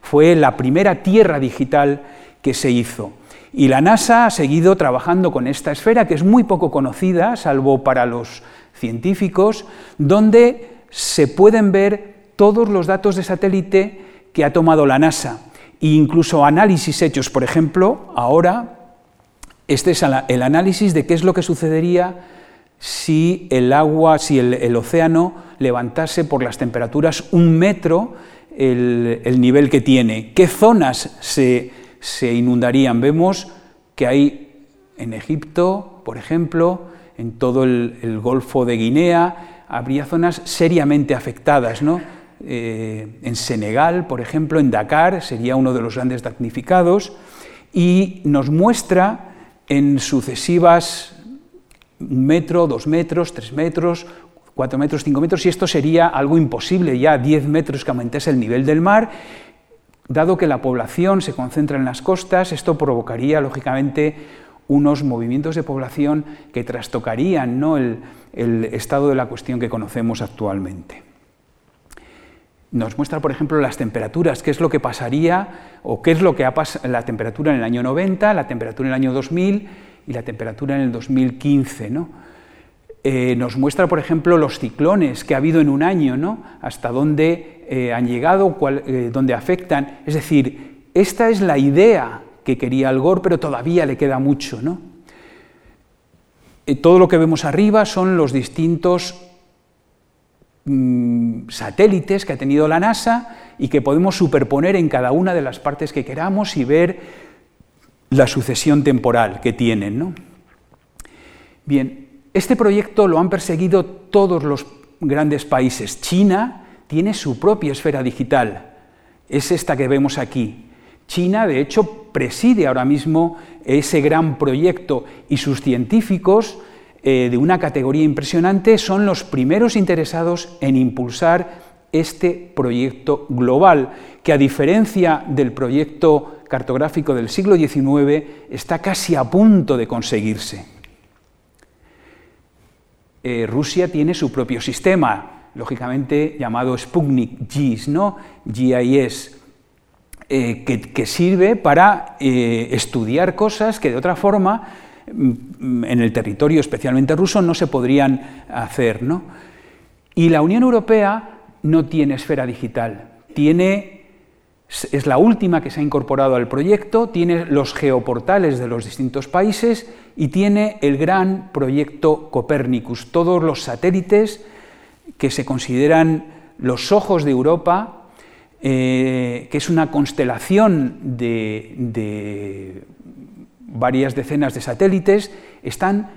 Fue la primera tierra digital que se hizo. Y la NASA ha seguido trabajando con esta esfera, que es muy poco conocida, salvo para los científicos, donde se pueden ver todos los datos de satélite que ha tomado la NASA e incluso análisis hechos, por ejemplo, ahora, este es el análisis de qué es lo que sucedería si el agua, si el, océano levantase por las temperaturas un metro el, nivel que tiene, qué zonas se, inundarían. Vemos que hay en Egipto, por ejemplo, en todo el, el Golfo de Guinea, habría zonas seriamente afectadas, ¿no? Eh, en Senegal, por ejemplo, en Dakar, sería uno de los grandes damnificados, y nos muestra en sucesivas un metro, dos metros, tres metros, cuatro metros, cinco metros, y esto sería algo imposible, ya diez metros que aumentase el nivel del mar, Dado que la población se concentra en las costas, esto provocaría, lógicamente, unos movimientos de población que trastocarían ¿no? el, el estado de la cuestión que conocemos actualmente. Nos muestra, por ejemplo, las temperaturas, qué es lo que pasaría o qué es lo que ha pasado la temperatura en el año 90, la temperatura en el año 2000 y la temperatura en el 2015. ¿no? Eh, nos muestra, por ejemplo, los ciclones que ha habido en un año, ¿no? hasta dónde eh, han llegado, eh, dónde afectan. Es decir, esta es la idea que quería Al Gore, pero todavía le queda mucho. ¿no? todo lo que vemos arriba son los distintos mm, satélites que ha tenido la NASA y que podemos superponer en cada una de las partes que queramos y ver la sucesión temporal que tienen. ¿no? Bien, este proyecto lo han perseguido todos los grandes países. China tiene su propia esfera digital, es esta que vemos aquí. China, de hecho, preside ahora mismo ese gran proyecto y sus científicos eh, de una categoría impresionante son los primeros interesados en impulsar este proyecto global, que a diferencia del proyecto cartográfico del siglo XIX, está casi a punto de conseguirse. Eh, Rusia tiene su propio sistema, lógicamente llamado Sputnik GIS, ¿no? GIS, eh, que, sirve para estudiar cosas que de otra forma en el territorio especialmente ruso no se podrían hacer. ¿no? Y la Unión Europea no tiene esfera digital, tiene es la última que se ha incorporado al proyecto, tiene los geoportales de los distintos países y tiene el gran proyecto Copernicus, todos los satélites que se consideran los ojos de Europa, eh, que es una constelación de, varias decenas de satélites, están,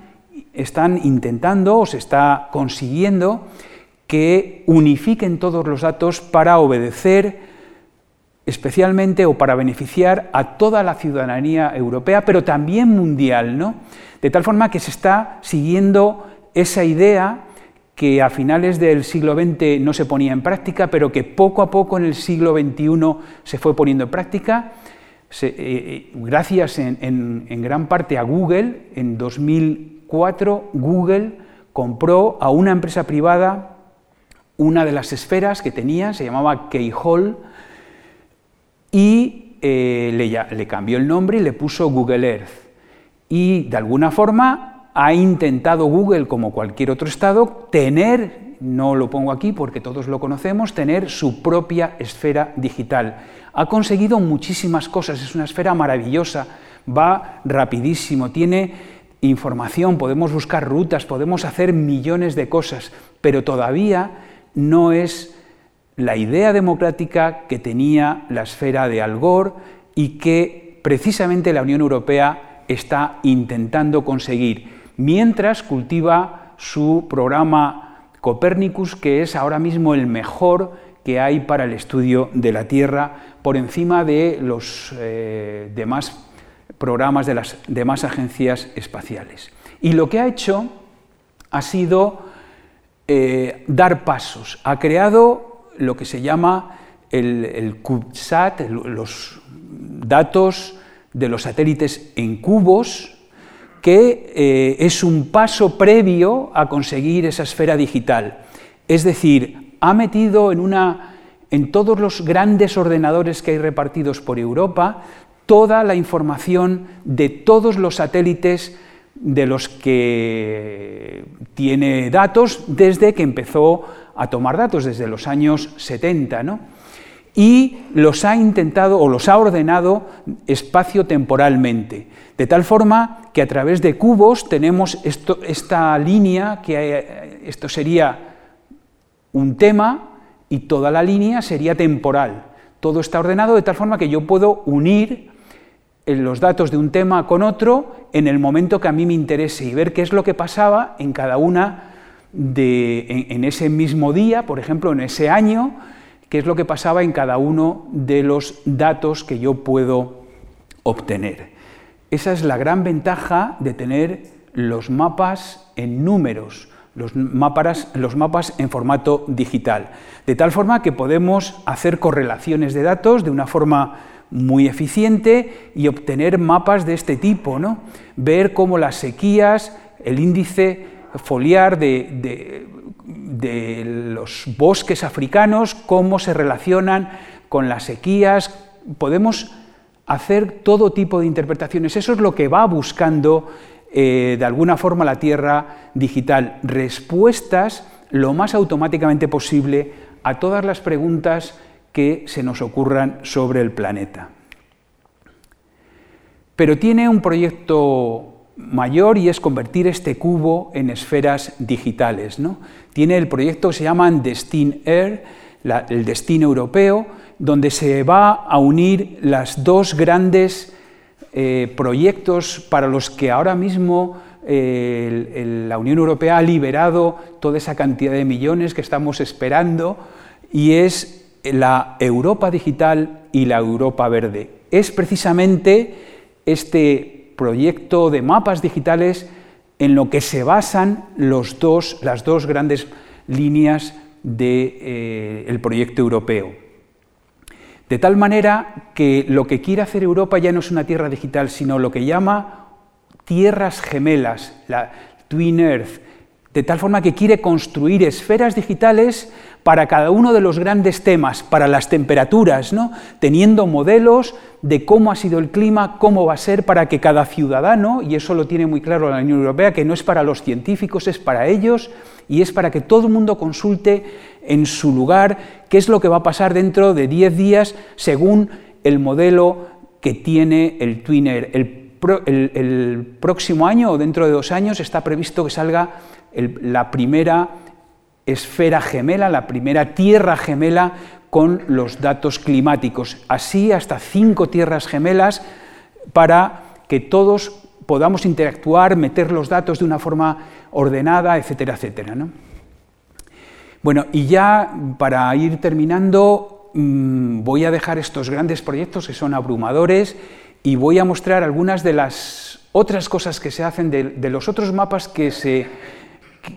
están intentando o se está consiguiendo que unifiquen todos los datos para obedecer especialmente o para beneficiar a toda la ciudadanía europea, pero también mundial, ¿no? De tal forma que se está siguiendo esa idea que a finales del siglo XX no se ponía en práctica, pero que poco a poco en el siglo XXI se fue poniendo en práctica, eh, eh, gracias en, gran parte a Google. En 2004 Google compró a una empresa privada una de las esferas que tenía, se llamaba Keyhole, y eh, le, le cambió el nombre y le puso Google Earth. Y de alguna forma ha intentado Google, como cualquier otro Estado, tener, no lo pongo aquí porque todos lo conocemos, tener su propia esfera digital. Ha conseguido muchísimas cosas, es una esfera maravillosa, va rapidísimo, tiene información, podemos buscar rutas, podemos hacer millones de cosas, pero todavía no es la idea democrática que tenía la esfera de Al Gore y que precisamente la Unión Europea está intentando conseguir, mientras cultiva su programa Copernicus, que es ahora mismo el mejor que hay para el estudio de la Tierra, por encima de los eh, demás programas de las demás agencias espaciales. Y lo que ha hecho ha sido eh, dar pasos, ha creado lo que se llama el, el CubeSat, los datos de los satélites en cubos, que eh, es un paso previo a conseguir esa esfera digital. Es decir, ha metido en, una, en todos los grandes ordenadores que hay repartidos por Europa toda la información de todos los satélites de los que tiene datos desde que empezó a tomar datos desde los años 70, ¿no? y los ha intentado o los ha ordenado espacio-temporalmente, de tal forma que a través de cubos tenemos esta línea, que eh, esto sería un tema y toda la línea sería temporal. Todo está ordenado de tal forma que yo puedo unir eh, los datos de un tema con otro en el momento que a mí me interese y ver qué es lo que pasaba en cada una de, en, ese mismo día, por ejemplo, en ese año, qué es lo que pasaba en cada uno de los datos que yo puedo obtener. Esa es la gran ventaja de tener los mapas en números. Los mapas, en formato digital, de tal forma que podemos hacer correlaciones de datos de una forma muy eficiente y obtener mapas de este tipo, ¿no? ver cómo las sequías, el índice foliar de, los bosques africanos, cómo se relacionan con las sequías, podemos hacer todo tipo de interpretaciones. Eso es lo que va buscando eh, de alguna forma la Tierra digital, respuestas lo más automáticamente posible a todas las preguntas que se nos ocurran sobre el planeta. Pero tiene un proyecto mayor y es convertir este cubo en esferas digitales. ¿no? Tiene el proyecto que se llama Destin Air, el destino europeo, donde se va a unir las dos grandes eh, proyectos para los que ahora mismo eh, la Unión Europea ha liberado toda esa cantidad de millones que estamos esperando y es la Europa digital y la Europa verde. Es precisamente este proyecto de mapas digitales en lo que se basan los dos, las dos grandes líneas del eh, proyecto europeo. De tal manera que lo que quiere hacer Europa ya no es una tierra digital, sino lo que llama tierras gemelas, la Twin Earth, de tal forma que quiere construir esferas digitales para cada uno de los grandes temas, para las temperaturas, ¿no? teniendo modelos de cómo ha sido el clima, cómo va a ser para que cada ciudadano, y eso lo tiene muy claro la Unión Europea, que no es para los científicos, es para ellos, y es para que todo el mundo consulte en su lugar qué es lo que va a pasar dentro de 10 días según el modelo que tiene el Twinner. El, el, próximo año o dentro de dos años está previsto que salga la primera esfera gemela, la primera tierra gemela con los datos climáticos. Así hasta cinco tierras gemelas para que todos podamos interactuar, meter los datos de una forma ordenada, etcétera, etcétera. Bueno, y ya para ir terminando, mm, voy a dejar estos grandes proyectos que son abrumadores y voy a mostrar algunas de las otras cosas que se hacen de, los otros mapas que, se,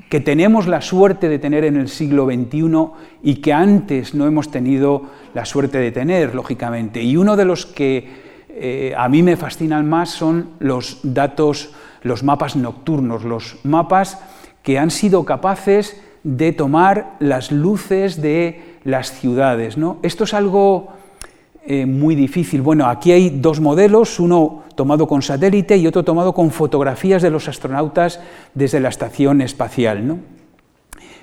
que tenemos la suerte de tener en el siglo XXI y que antes no hemos tenido la suerte de tener, lógicamente. Y uno de los que eh, a mí me fascinan más son los datos, los mapas nocturnos, los mapas que han sido capaces de tomar las luces de las ciudades. ¿no? Esto es algo eh, muy difícil. Bueno, aquí hay dos modelos, uno tomado con satélite y otro tomado con fotografías de los astronautas desde la estación espacial. ¿no?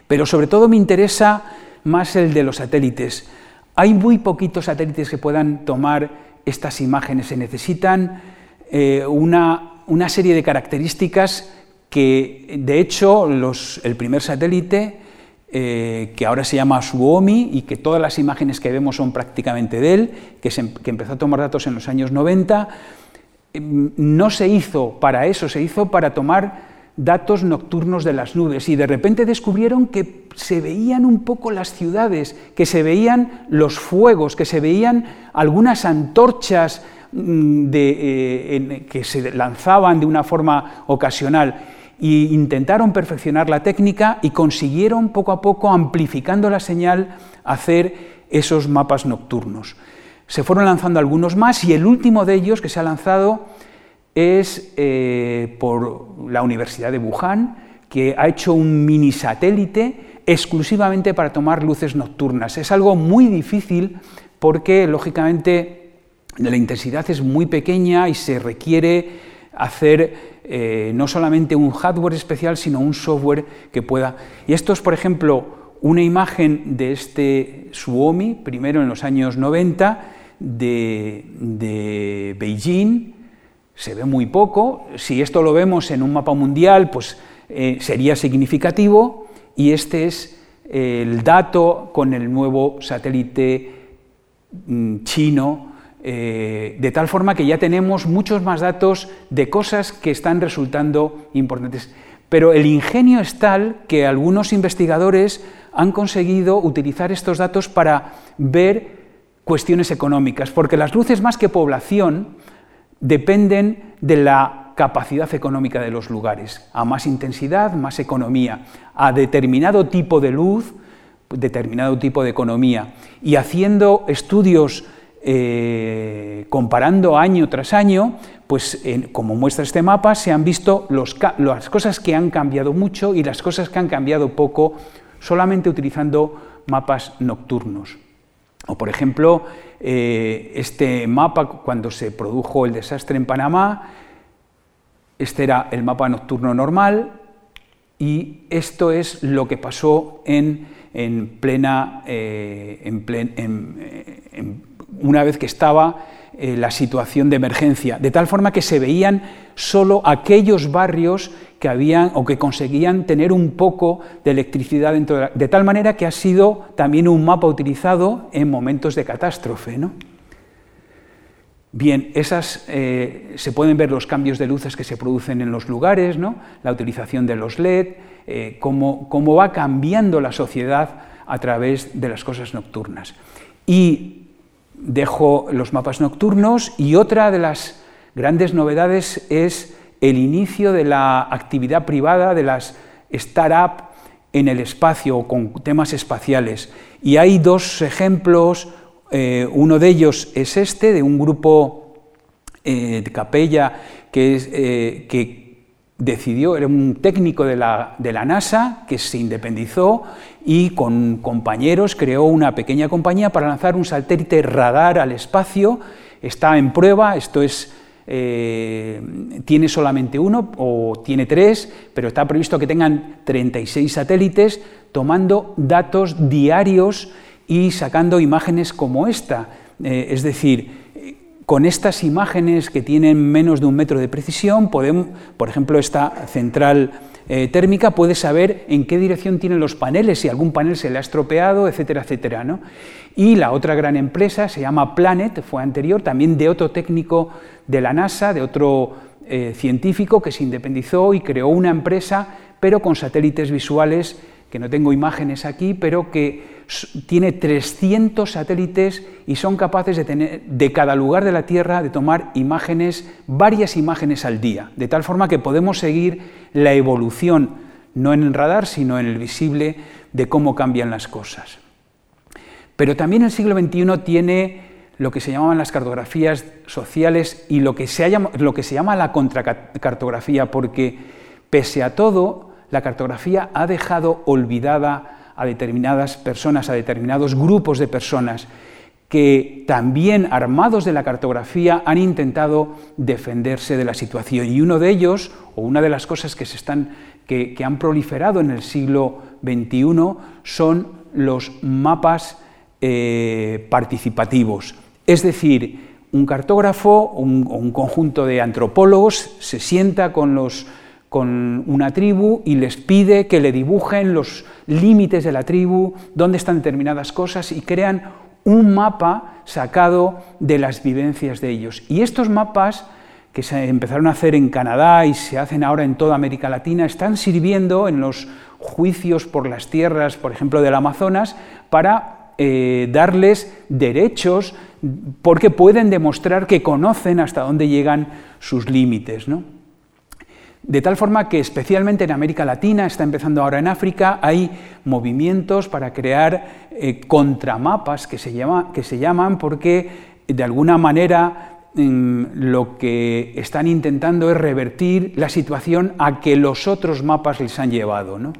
Pero sobre todo me interesa más el de los satélites. Hay muy poquitos satélites que puedan tomar estas imágenes. Se necesitan eh, una, una serie de características que de hecho el primer satélite, eh, que ahora se llama Suomi y que todas las imágenes que vemos son prácticamente de él, que, que empezó a tomar datos en los años 90, em, no se hizo para eso, se hizo para tomar datos nocturnos de las nubes. Y de repente descubrieron que se veían un poco las ciudades, que se veían los fuegos, que se veían algunas antorchas mm, eh, que se lanzaban de una forma ocasional y intentaron perfeccionar la técnica y consiguieron poco a poco, amplificando la señal, hacer esos mapas nocturnos. Se fueron lanzando algunos más y el último de ellos que se ha lanzado es eh, por la Universidad de Wuhan, que ha hecho un mini satélite exclusivamente para tomar luces nocturnas. Es algo muy difícil porque, lógicamente, la intensidad es muy pequeña y se requiere hacer eh, no solamente un hardware especial, sino un software que pueda... Y esto es, por ejemplo, una imagen de este Suomi, primero en los años 90, de, Beijing, se ve muy poco, si esto lo vemos en un mapa mundial, pues eh, sería significativo, y este es el dato con el nuevo satélite mm, chino eh, de tal forma que ya tenemos muchos más datos de cosas que están resultando importantes. Pero el ingenio es tal que algunos investigadores han conseguido utilizar estos datos para ver cuestiones económicas, porque las luces más que población dependen de la capacidad económica de los lugares, a más intensidad, más economía, a determinado tipo de luz, determinado tipo de economía, y haciendo estudios eh, comparando año tras año, pues como muestra este mapa, se han visto las cosas que han cambiado mucho y las cosas que han cambiado poco solamente utilizando mapas nocturnos. O por ejemplo, eh, este mapa, cuando se produjo el desastre en Panamá, este era el mapa nocturno normal y esto es lo que pasó en, plena, eh, en, una vez que estaba eh, la situación de emergencia, de tal forma que se veían solo aquellos barrios que habían o que conseguían tener un poco de electricidad dentro de, de tal manera que ha sido también un mapa utilizado en momentos de catástrofe. ¿no? Bien, esas, eh, se pueden ver los cambios de luces que se producen en los lugares, ¿no? la utilización de los LED, eh, cómo, cómo, va cambiando la sociedad a través de las cosas nocturnas. Y dejo los mapas nocturnos y otra de las grandes novedades es el inicio de la actividad privada de las startups en el espacio con temas espaciales. Y hay dos ejemplos, eh, uno de ellos es este, de un grupo eh, de Capella que, es, eh, que, decidió, era un técnico de la, de la, NASA que se independizó y con compañeros creó una pequeña compañía para lanzar un satélite radar al espacio. Está en prueba, esto es eh, tiene solamente uno o tiene tres, pero está previsto que tengan 36 satélites tomando datos diarios y sacando imágenes como esta. Eh, es decir, con estas imágenes que tienen menos de un metro de precisión, podemos, por ejemplo, esta central eh, térmica puede saber en qué dirección tienen los paneles, si algún panel se le ha estropeado, etcétera, etcétera. ¿no? Y la otra gran empresa se llama Planet, fue anterior, también de otro técnico de la NASA, de otro eh, científico que se independizó y creó una empresa, pero con satélites visuales, que no tengo imágenes aquí, pero que tiene 300 satélites y son capaces de tener de cada lugar de la Tierra de tomar imágenes, varias imágenes al día, de tal forma que podemos seguir la evolución, no en el radar, sino en el visible, de cómo cambian las cosas. Pero también el siglo XXI tiene lo que se llamaban las cartografías sociales y lo que se, lo que se llama la contracartografía, porque pese a todo, la cartografía ha dejado olvidada a determinadas personas, a determinados grupos de personas que también armados de la cartografía han intentado defenderse de la situación. Y uno de ellos, o una de las cosas que, se están, que, que han proliferado en el siglo XXI, son los mapas eh, participativos. Es decir, un cartógrafo o un, conjunto de antropólogos se sienta con, los, con una tribu y les pide que le dibujen los límites de la tribu, dónde están determinadas cosas y crean un mapa sacado de las vivencias de ellos. Y estos mapas que se empezaron a hacer en Canadá y se hacen ahora en toda América Latina, están sirviendo en los juicios por las tierras, por ejemplo, del Amazonas, para eh, darles derechos porque pueden demostrar que conocen hasta dónde llegan sus límites. De tal forma que especialmente en América Latina, está empezando ahora en África, hay movimientos para crear eh, contramapas que se, llama, que se llaman porque de alguna manera mm, lo que están intentando es revertir la situación a que los otros mapas les han llevado. ¿no?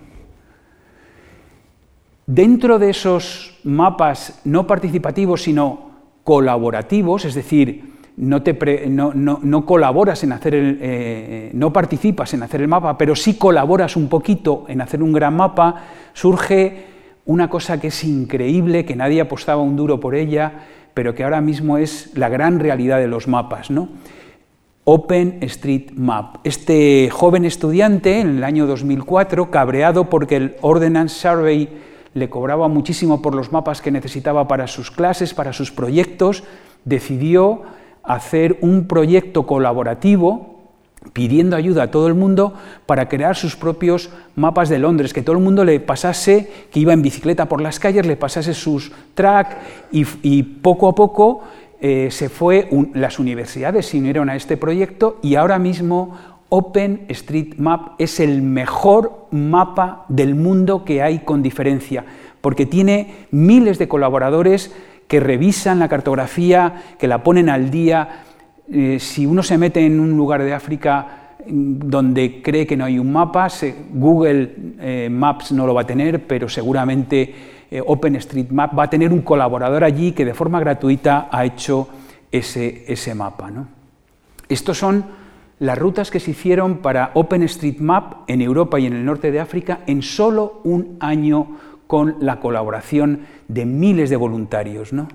Dentro de esos mapas no participativos, sino colaborativos, es decir, no, colaboras en hacer el, eh, no participas en hacer el mapa, pero sí colaboras un poquito en hacer un gran mapa, surge una cosa que es increíble, que nadie apostaba un duro por ella, pero que ahora mismo es la gran realidad de los mapas. ¿no? Open Street Map. Este joven estudiante, en el año 2004, cabreado porque el Ordnance Survey le cobraba muchísimo por los mapas que necesitaba para sus clases, para sus proyectos, decidió hacer un proyecto colaborativo pidiendo ayuda a todo el mundo para crear sus propios mapas de Londres, que todo el mundo le pasase, que iba en bicicleta por las calles, le pasase sus track y, poco a poco eh, se fue, las universidades se unieron a este proyecto y ahora mismo OpenStreetMap es el mejor mapa del mundo que hay con diferencia, porque tiene miles de colaboradores que revisan la cartografía, que la ponen al día. Eh, si uno se mete en un lugar de África mm, donde cree que no hay un mapa, Google eh, Maps no lo va a tener, pero seguramente eh, OpenStreetMap va a tener un colaborador allí que de forma gratuita ha hecho ese, ese mapa. ¿no? Estos son las rutas que se hicieron para OpenStreetMap en Europa y en el norte de África en solo un año con la colaboración de miles de voluntarios. ¿no?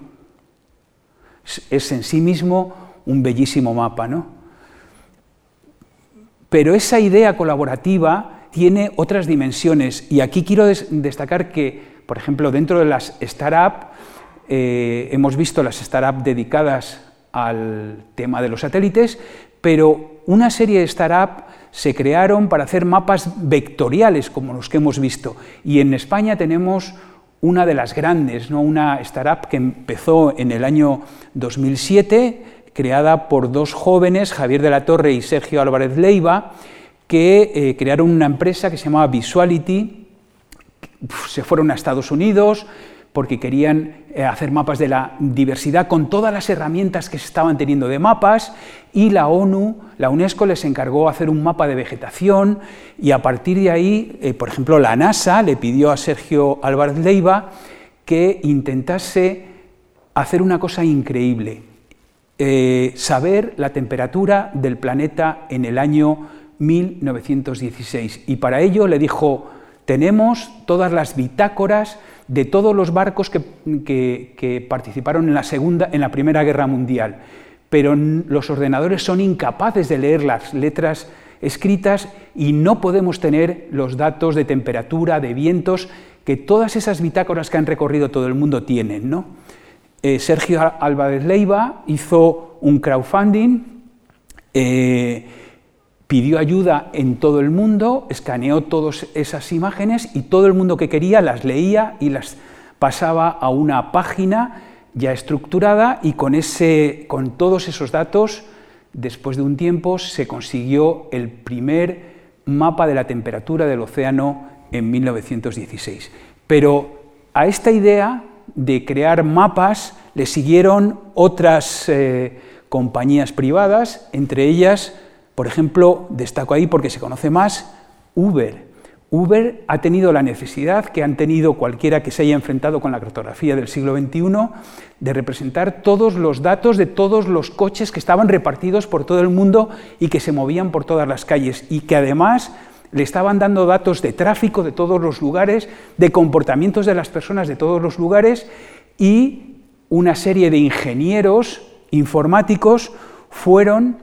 Es en sí mismo un bellísimo mapa. ¿no? Pero esa idea colaborativa tiene otras dimensiones y aquí quiero destacar que por ejemplo, dentro de las startups, eh, hemos visto las startups dedicadas al tema de los satélites, pero una serie de startups se crearon para hacer mapas vectoriales, como los que hemos visto. Y en España tenemos una de las grandes, ¿no? una startup que empezó en el año 2007, creada por dos jóvenes, Javier de la Torre y Sergio Álvarez Leiva, que eh, crearon una empresa que se llamaba Visuality, se fueron a Estados Unidos porque querían eh, hacer mapas de la diversidad con todas las herramientas que se estaban teniendo de mapas y la ONU, la UNESCO les encargó hacer un mapa de vegetación y a partir de ahí, eh, por ejemplo, la NASA le pidió a Sergio Álvarez Leiva que intentase hacer una cosa increíble, eh, saber la temperatura del planeta en el año 1916 y para ello le dijo tenemos todas las bitácoras de todos los barcos que, participaron en la, segunda, en la Primera Guerra Mundial, pero los ordenadores son incapaces de leer las letras escritas y no podemos tener los datos de temperatura, de vientos, que todas esas bitácoras que han recorrido todo el mundo tienen. ¿no? Eh, Sergio Álvarez Leiva hizo un crowdfunding. Eh, pidió ayuda en todo el mundo, escaneó todas esas imágenes y todo el mundo que quería las leía y las pasaba a una página ya estructurada y con, ese, con todos esos datos, después de un tiempo, se consiguió el primer mapa de la temperatura del océano en 1916. Pero a esta idea de crear mapas le siguieron otras eh, compañías privadas, entre ellas por ejemplo, destaco ahí porque se conoce más Uber. Uber ha tenido la necesidad que han tenido cualquiera que se haya enfrentado con la cartografía del siglo XXI de representar todos los datos de todos los coches que estaban repartidos por todo el mundo y que se movían por todas las calles y que además le estaban dando datos de tráfico de todos los lugares, de comportamientos de las personas de todos los lugares y una serie de ingenieros informáticos fueron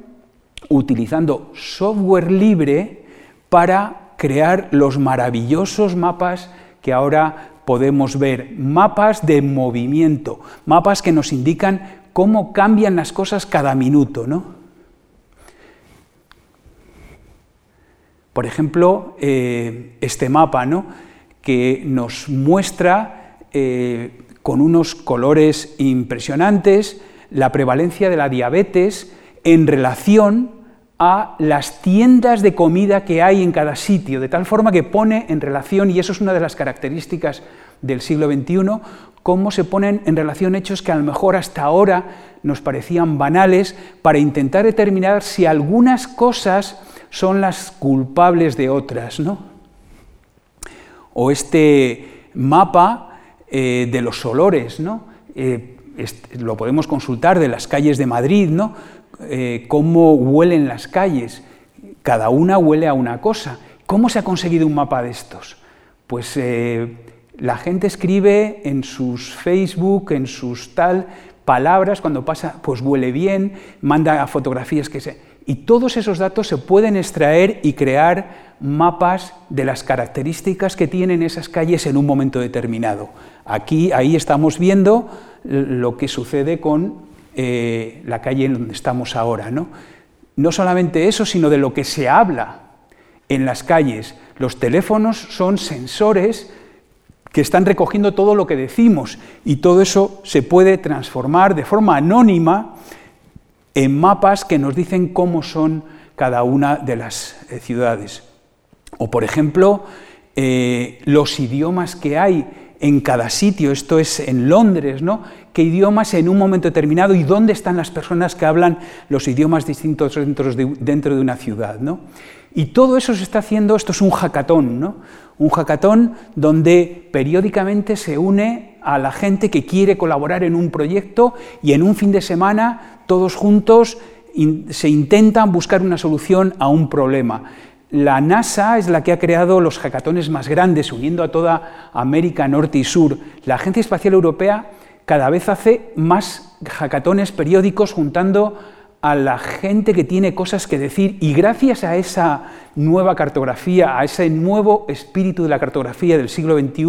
utilizando software libre para crear los maravillosos mapas que ahora podemos ver, mapas de movimiento, mapas que nos indican cómo cambian las cosas cada minuto. ¿no? Por ejemplo, eh, este mapa ¿no? que nos muestra eh, con unos colores impresionantes la prevalencia de la diabetes en relación a las tiendas de comida que hay en cada sitio, de tal forma que pone en relación, y eso es una de las características del siglo XXI, cómo se ponen en relación hechos que a lo mejor hasta ahora nos parecían banales para intentar determinar si algunas cosas son las culpables de otras. ¿no? O este mapa eh, de los olores, ¿no? Eh, lo podemos consultar de las calles de Madrid, ¿no? Eh, cómo huelen las calles. Cada una huele a una cosa. ¿Cómo se ha conseguido un mapa de estos? Pues eh, la gente escribe en sus Facebook, en sus tal, palabras, cuando pasa, pues huele bien, manda fotografías que se... Y todos esos datos se pueden extraer y crear mapas de las características que tienen esas calles en un momento determinado. Aquí, ahí estamos viendo lo que sucede con eh, la calle en donde estamos ahora. ¿no? no solamente eso, sino de lo que se habla en las calles. Los teléfonos son sensores que están recogiendo todo lo que decimos y todo eso se puede transformar de forma anónima en mapas que nos dicen cómo son cada una de las eh, ciudades. O, por ejemplo, eh, los idiomas que hay en cada sitio, esto es en Londres, ¿no? ¿Qué idiomas en un momento determinado y dónde están las personas que hablan los idiomas distintos dentro de, una ciudad, ¿no? Y todo eso se está haciendo, esto es un hackathon, ¿no? Un hackathon donde periódicamente se une a la gente que quiere colaborar en un proyecto y en un fin de semana todos juntos se intentan buscar una solución a un problema. La NASA es la que ha creado los hackatones más grandes, uniendo a toda América Norte y Sur. La Agencia Espacial Europea cada vez hace más hackatones periódicos juntando a la gente que tiene cosas que decir y gracias a esa nueva cartografía, a ese nuevo espíritu de la cartografía del siglo XXI,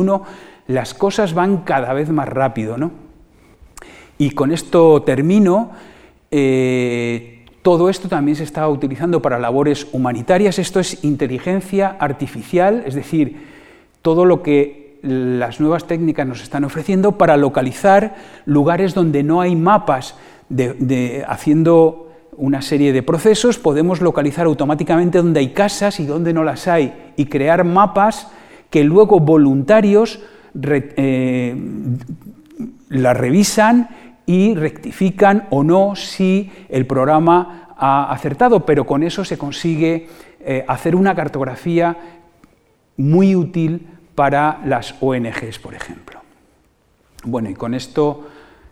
las cosas van cada vez más rápido. ¿no? Y con esto termino. Eh, todo esto también se está utilizando para labores humanitarias. Esto es inteligencia artificial, es decir, todo lo que las nuevas técnicas nos están ofreciendo para localizar lugares donde no hay mapas haciendo una serie de procesos, podemos localizar automáticamente dónde hay casas y dónde no las hay y crear mapas que luego voluntarios eh, las revisan y rectifican o no si el programa ha acertado, pero con eso se consigue eh, hacer una cartografía muy útil para las ONGs, por ejemplo. Bueno, y con esto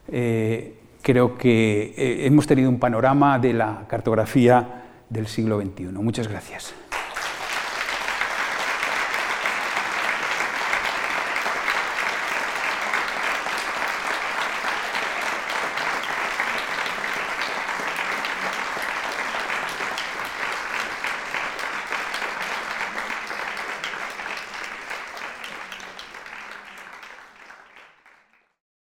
eh, creo que eh, hemos tenido un panorama de la cartografía del siglo XXI. Muchas gracias.